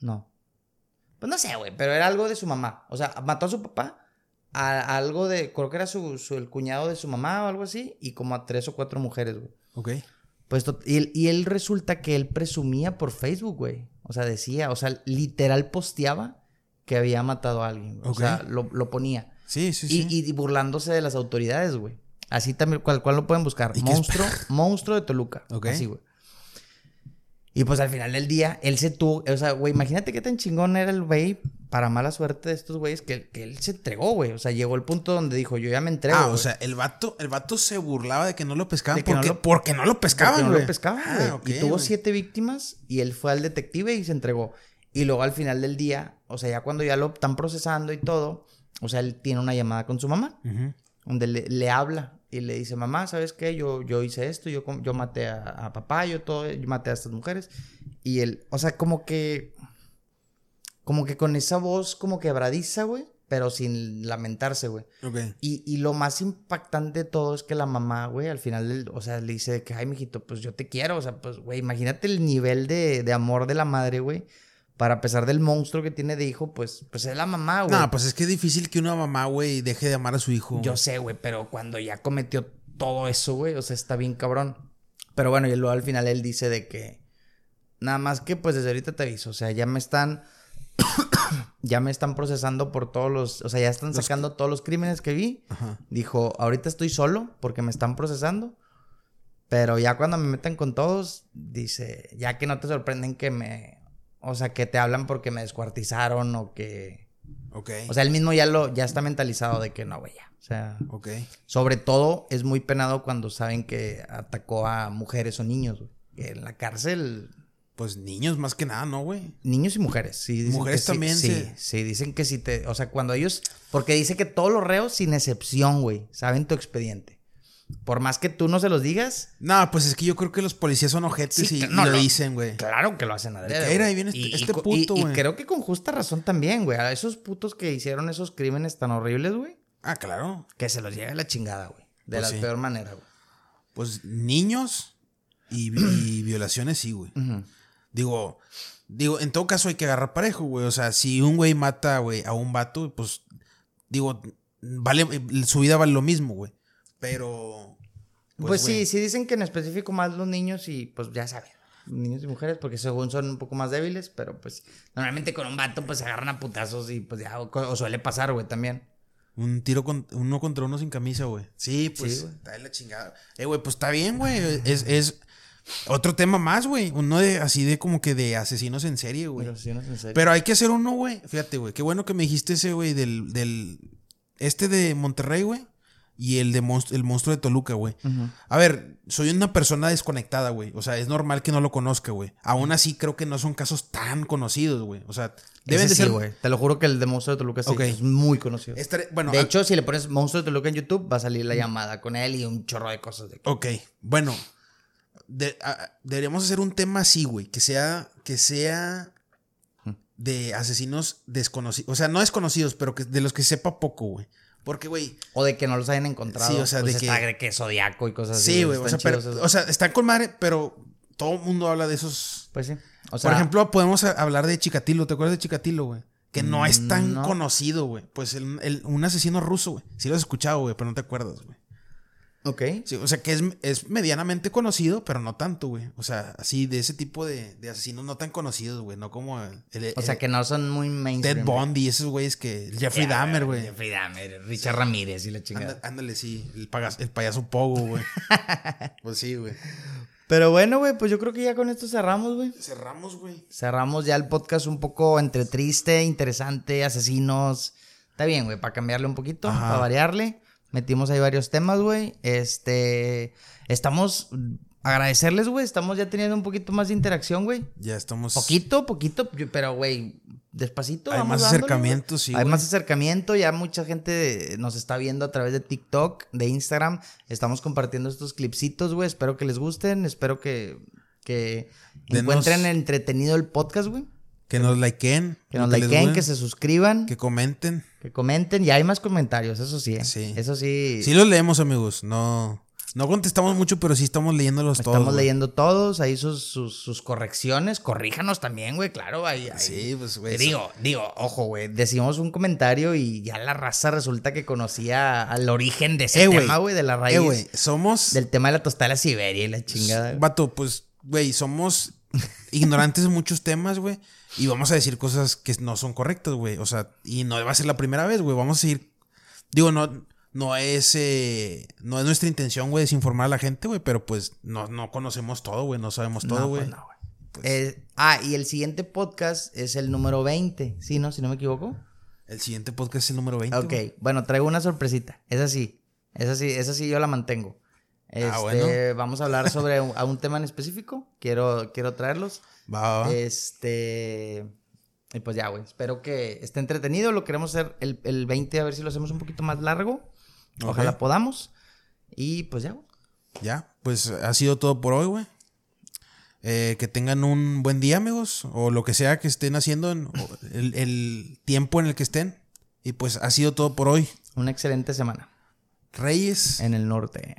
No. Pues no sé, güey, pero era algo de su mamá. O sea, mató a su papá, a, a algo de, creo que era su, su- el cuñado de su mamá o algo así, y como a tres o cuatro mujeres, güey. Ok. Pues y, él, y él resulta que él presumía por Facebook, güey. O sea, decía, o sea, literal posteaba que había matado a alguien. güey. Ok. O sea, lo, lo ponía. Sí, sí, Y, sí. y- y burlándose de las autoridades, güey. Así también, cual, cual lo pueden buscar. Monstruo, monstruo de Toluca. Ok. Así, güey. Y pues al final del día, él se tuvo, o sea, güey, imagínate qué tan chingón era el güey, para mala suerte de estos güeyes, que, que él se entregó, güey. O sea, llegó el punto donde dijo, yo ya me entrego. ah, o güey. sea, el vato, el vato se burlaba de que no lo pescaban De que no porque, lo- porque no lo pescaban, Porque no güey. lo pescaban, Ah, güey. y tuvo güey. siete víctimas y él fue al detective y se entregó. Y luego al final del día, o sea, ya cuando ya lo están procesando y todo, o sea, él tiene una llamada con su mamá, donde le, le habla y le dice, mamá, ¿sabes qué? Yo, yo hice esto, yo, yo maté a, a papá, yo todo, yo maté a estas mujeres. Y él, o sea, como que, como que con esa voz como quebradiza, güey, pero sin lamentarse, güey. Ok. Y, y lo más impactante de todo es que la mamá, güey, al final, o sea, le dice de que, ay, mijito, pues yo te quiero. O sea, pues, güey, imagínate el nivel de, de amor de la madre, güey. Para pesar del monstruo que tiene de hijo, pues, pues es la mamá, güey. No, pues es que es difícil que una mamá, güey, deje de amar a su hijo. Yo sé, güey, pero cuando ya cometió todo eso, güey, o sea, está bien cabrón. Pero bueno, y luego al final él dice de que, nada más que pues desde ahorita te aviso, o sea, ya me están, ya me están procesando por todos los, o sea, ya están sacando todos los crímenes que vi. Ajá. Dijo, ahorita estoy solo porque me están procesando. Pero ya cuando me meten con todos, dice, ya que no te sorprenden que me... O sea, que te hablan porque me descuartizaron o que... Ok. O sea, él mismo ya lo... Ya está mentalizado de que no, güey, ya. O sea... ok. Sobre todo es muy penado cuando saben que atacó a mujeres o niños, güey. En la cárcel... Pues niños más que nada, ¿no, güey? Niños y mujeres, sí. dicen Mujeres que sí, también Sí, se- sí, dicen que si te... O sea, cuando ellos... Porque dice que todos los reos, sin excepción, güey, saben tu expediente. Por más que tú no se los digas, No, pues es que yo creo que los policías son ojetes Sí, y, lo no. dicen, güey. claro que lo hacen adrede. que, "Mira, güey". ahí viene este- este puto, y- y güey. creo que con justa razón también, güey. A esos putos que hicieron esos crímenes tan horribles, güey. Ah, claro. Que se los lleve la chingada, güey. De Pues la sí. peor manera, güey. Pues niños y, vi- y violaciones sí, güey. Digo, digo, en todo caso hay que agarrar parejo, güey. O sea, si un güey mata, güey, a un vato, pues, digo, vale, su vida vale lo mismo, güey. Pero. Pues, güey, sí, sí dicen que en específico más los niños y pues ya saben. Niños y mujeres, porque según son un poco más débiles, pero pues normalmente con un vato pues se agarran a putazos y pues ya, o, o suele pasar, güey, también. Un tiro con, uno contra uno sin camisa, güey. Sí, pues, Sí, está de la chingada. Eh, güey, pues está bien, güey. Es, es otro tema más, güey. Uno de, así de como que de asesinos en serie, güey. Es en serio. Pero hay que hacer uno, güey. Fíjate, güey. Qué bueno que me dijiste ese, güey, del, del. Este de Monterrey, güey. Y el de monst- el monstruo de Toluca, güey. A ver, soy una persona desconectada, güey. O sea, es normal que no lo conozca, güey. Aún así, creo que no son casos tan conocidos, güey. O sea, deben Ese de sí, ser. güey. Te lo juro que el de Monstruo de Toluca sí, es muy conocido. Bueno, de a- hecho, si le pones Monstruo de Toluca en YouTube, va a salir la llamada con él y un chorro de cosas de Ok, bueno. de- a- deberíamos hacer un tema así, güey. Que sea. Que sea. De asesinos desconocidos. O sea, no desconocidos, pero que de los que sepa poco, güey. Porque, güey. O de que no los hayan encontrado. Sí, o sea, pues de que- está de que Zodiaco y cosas así. Sí, güey. O sea, pero- o sea, están con madre, pero todo el mundo habla de esos. Pues sí. O sea, Por ejemplo, podemos hablar de Chikatilo. ¿Te acuerdas de Chikatilo, güey? Que no es tan No. conocido, güey. Pues el- el- un asesino ruso, güey. Sí lo has escuchado, güey, pero no te acuerdas, güey. Ok. Sí, o sea, que es, es medianamente conocido, pero no tanto, güey. O sea, así de ese tipo de, de asesinos no tan conocidos, güey. No como el, el- O sea, el que no son muy mainstream. Ted. Bundy, esos güeyes que. Jeffrey Dahmer, güey. Jeffrey Dahmer, Richard Ramírez y la chingada. Ándale, sí. El, pagas- el payaso Pogo, güey. pues sí, güey. Pero bueno, güey, pues yo creo que ya con esto cerramos, güey. Cerramos, güey. Cerramos ya el podcast un poco entre triste, interesante, asesinos. Está bien, güey, para cambiarle un poquito, Ajá. para variarle. Metimos ahí varios temas, güey. Este. Estamos. Agradecerles, güey. Estamos ya teniendo un poquito más de interacción, güey. Ya estamos. Poquito, poquito, pero, güey, despacito. Hay vamos más dándole, acercamiento, güey. sí, Hay más acercamiento, ya mucha gente nos está viendo a través de TikTok, de Instagram. Estamos compartiendo estos clipsitos, güey. Espero que les gusten, espero que, que Denos- encuentren entretenido el podcast, güey. Que nos likeen. Que nos likeen, que se suscriban, que, Que comenten. Ya hay más comentarios, eso sí. ¿eh? Sí. Eso sí. Sí los leemos, amigos. No, no contestamos mucho, pero sí estamos leyéndolos todos. Estamos leyendo todos, ahí sus, sus, sus correcciones. Corríjanos también, güey, claro. Ahí, ahí- Sí, pues, güey. Digo, digo, ojo, güey. Decimos un comentario y ya la raza resulta que conocía al origen de ese Eh, tema, güey, de la raíz. Eh, güey, somos. Del tema de la tostada de la Siberia y la chingada. Vato, pues, güey, somos ignorantes de muchos temas, güey. Y vamos a decir cosas que no son correctas, güey. O sea, y no va a ser la primera vez, güey. Vamos a seguir. Digo, no, no es. eh, no es nuestra intención, güey, desinformar a la gente, güey. Pero pues no, no conocemos todo, güey. No sabemos todo, No, güey. pues no, güey. Eh, ah, y el siguiente podcast es el número 20. ¿Sí, no? Si no me equivoco. El siguiente podcast es el número 20. Ok, bueno, traigo una sorpresita. Esa sí, esa sí, esa sí yo la mantengo. Este, Ah, bueno. Vamos a hablar sobre un, a un tema en específico. Quiero, quiero traerlos. Va, va, va. Este. Y pues ya, güey. Espero que esté entretenido. Lo queremos hacer el, el 20, a ver si lo hacemos un poquito más largo. Ojalá podamos. Y pues ya, güey. Ya, pues ha sido todo por hoy, güey. Eh, que tengan un buen día, amigos, o lo que sea que estén haciendo, en, el, el tiempo en el que estén. Y pues ha sido todo por hoy. Una excelente semana Reyes, en el norte.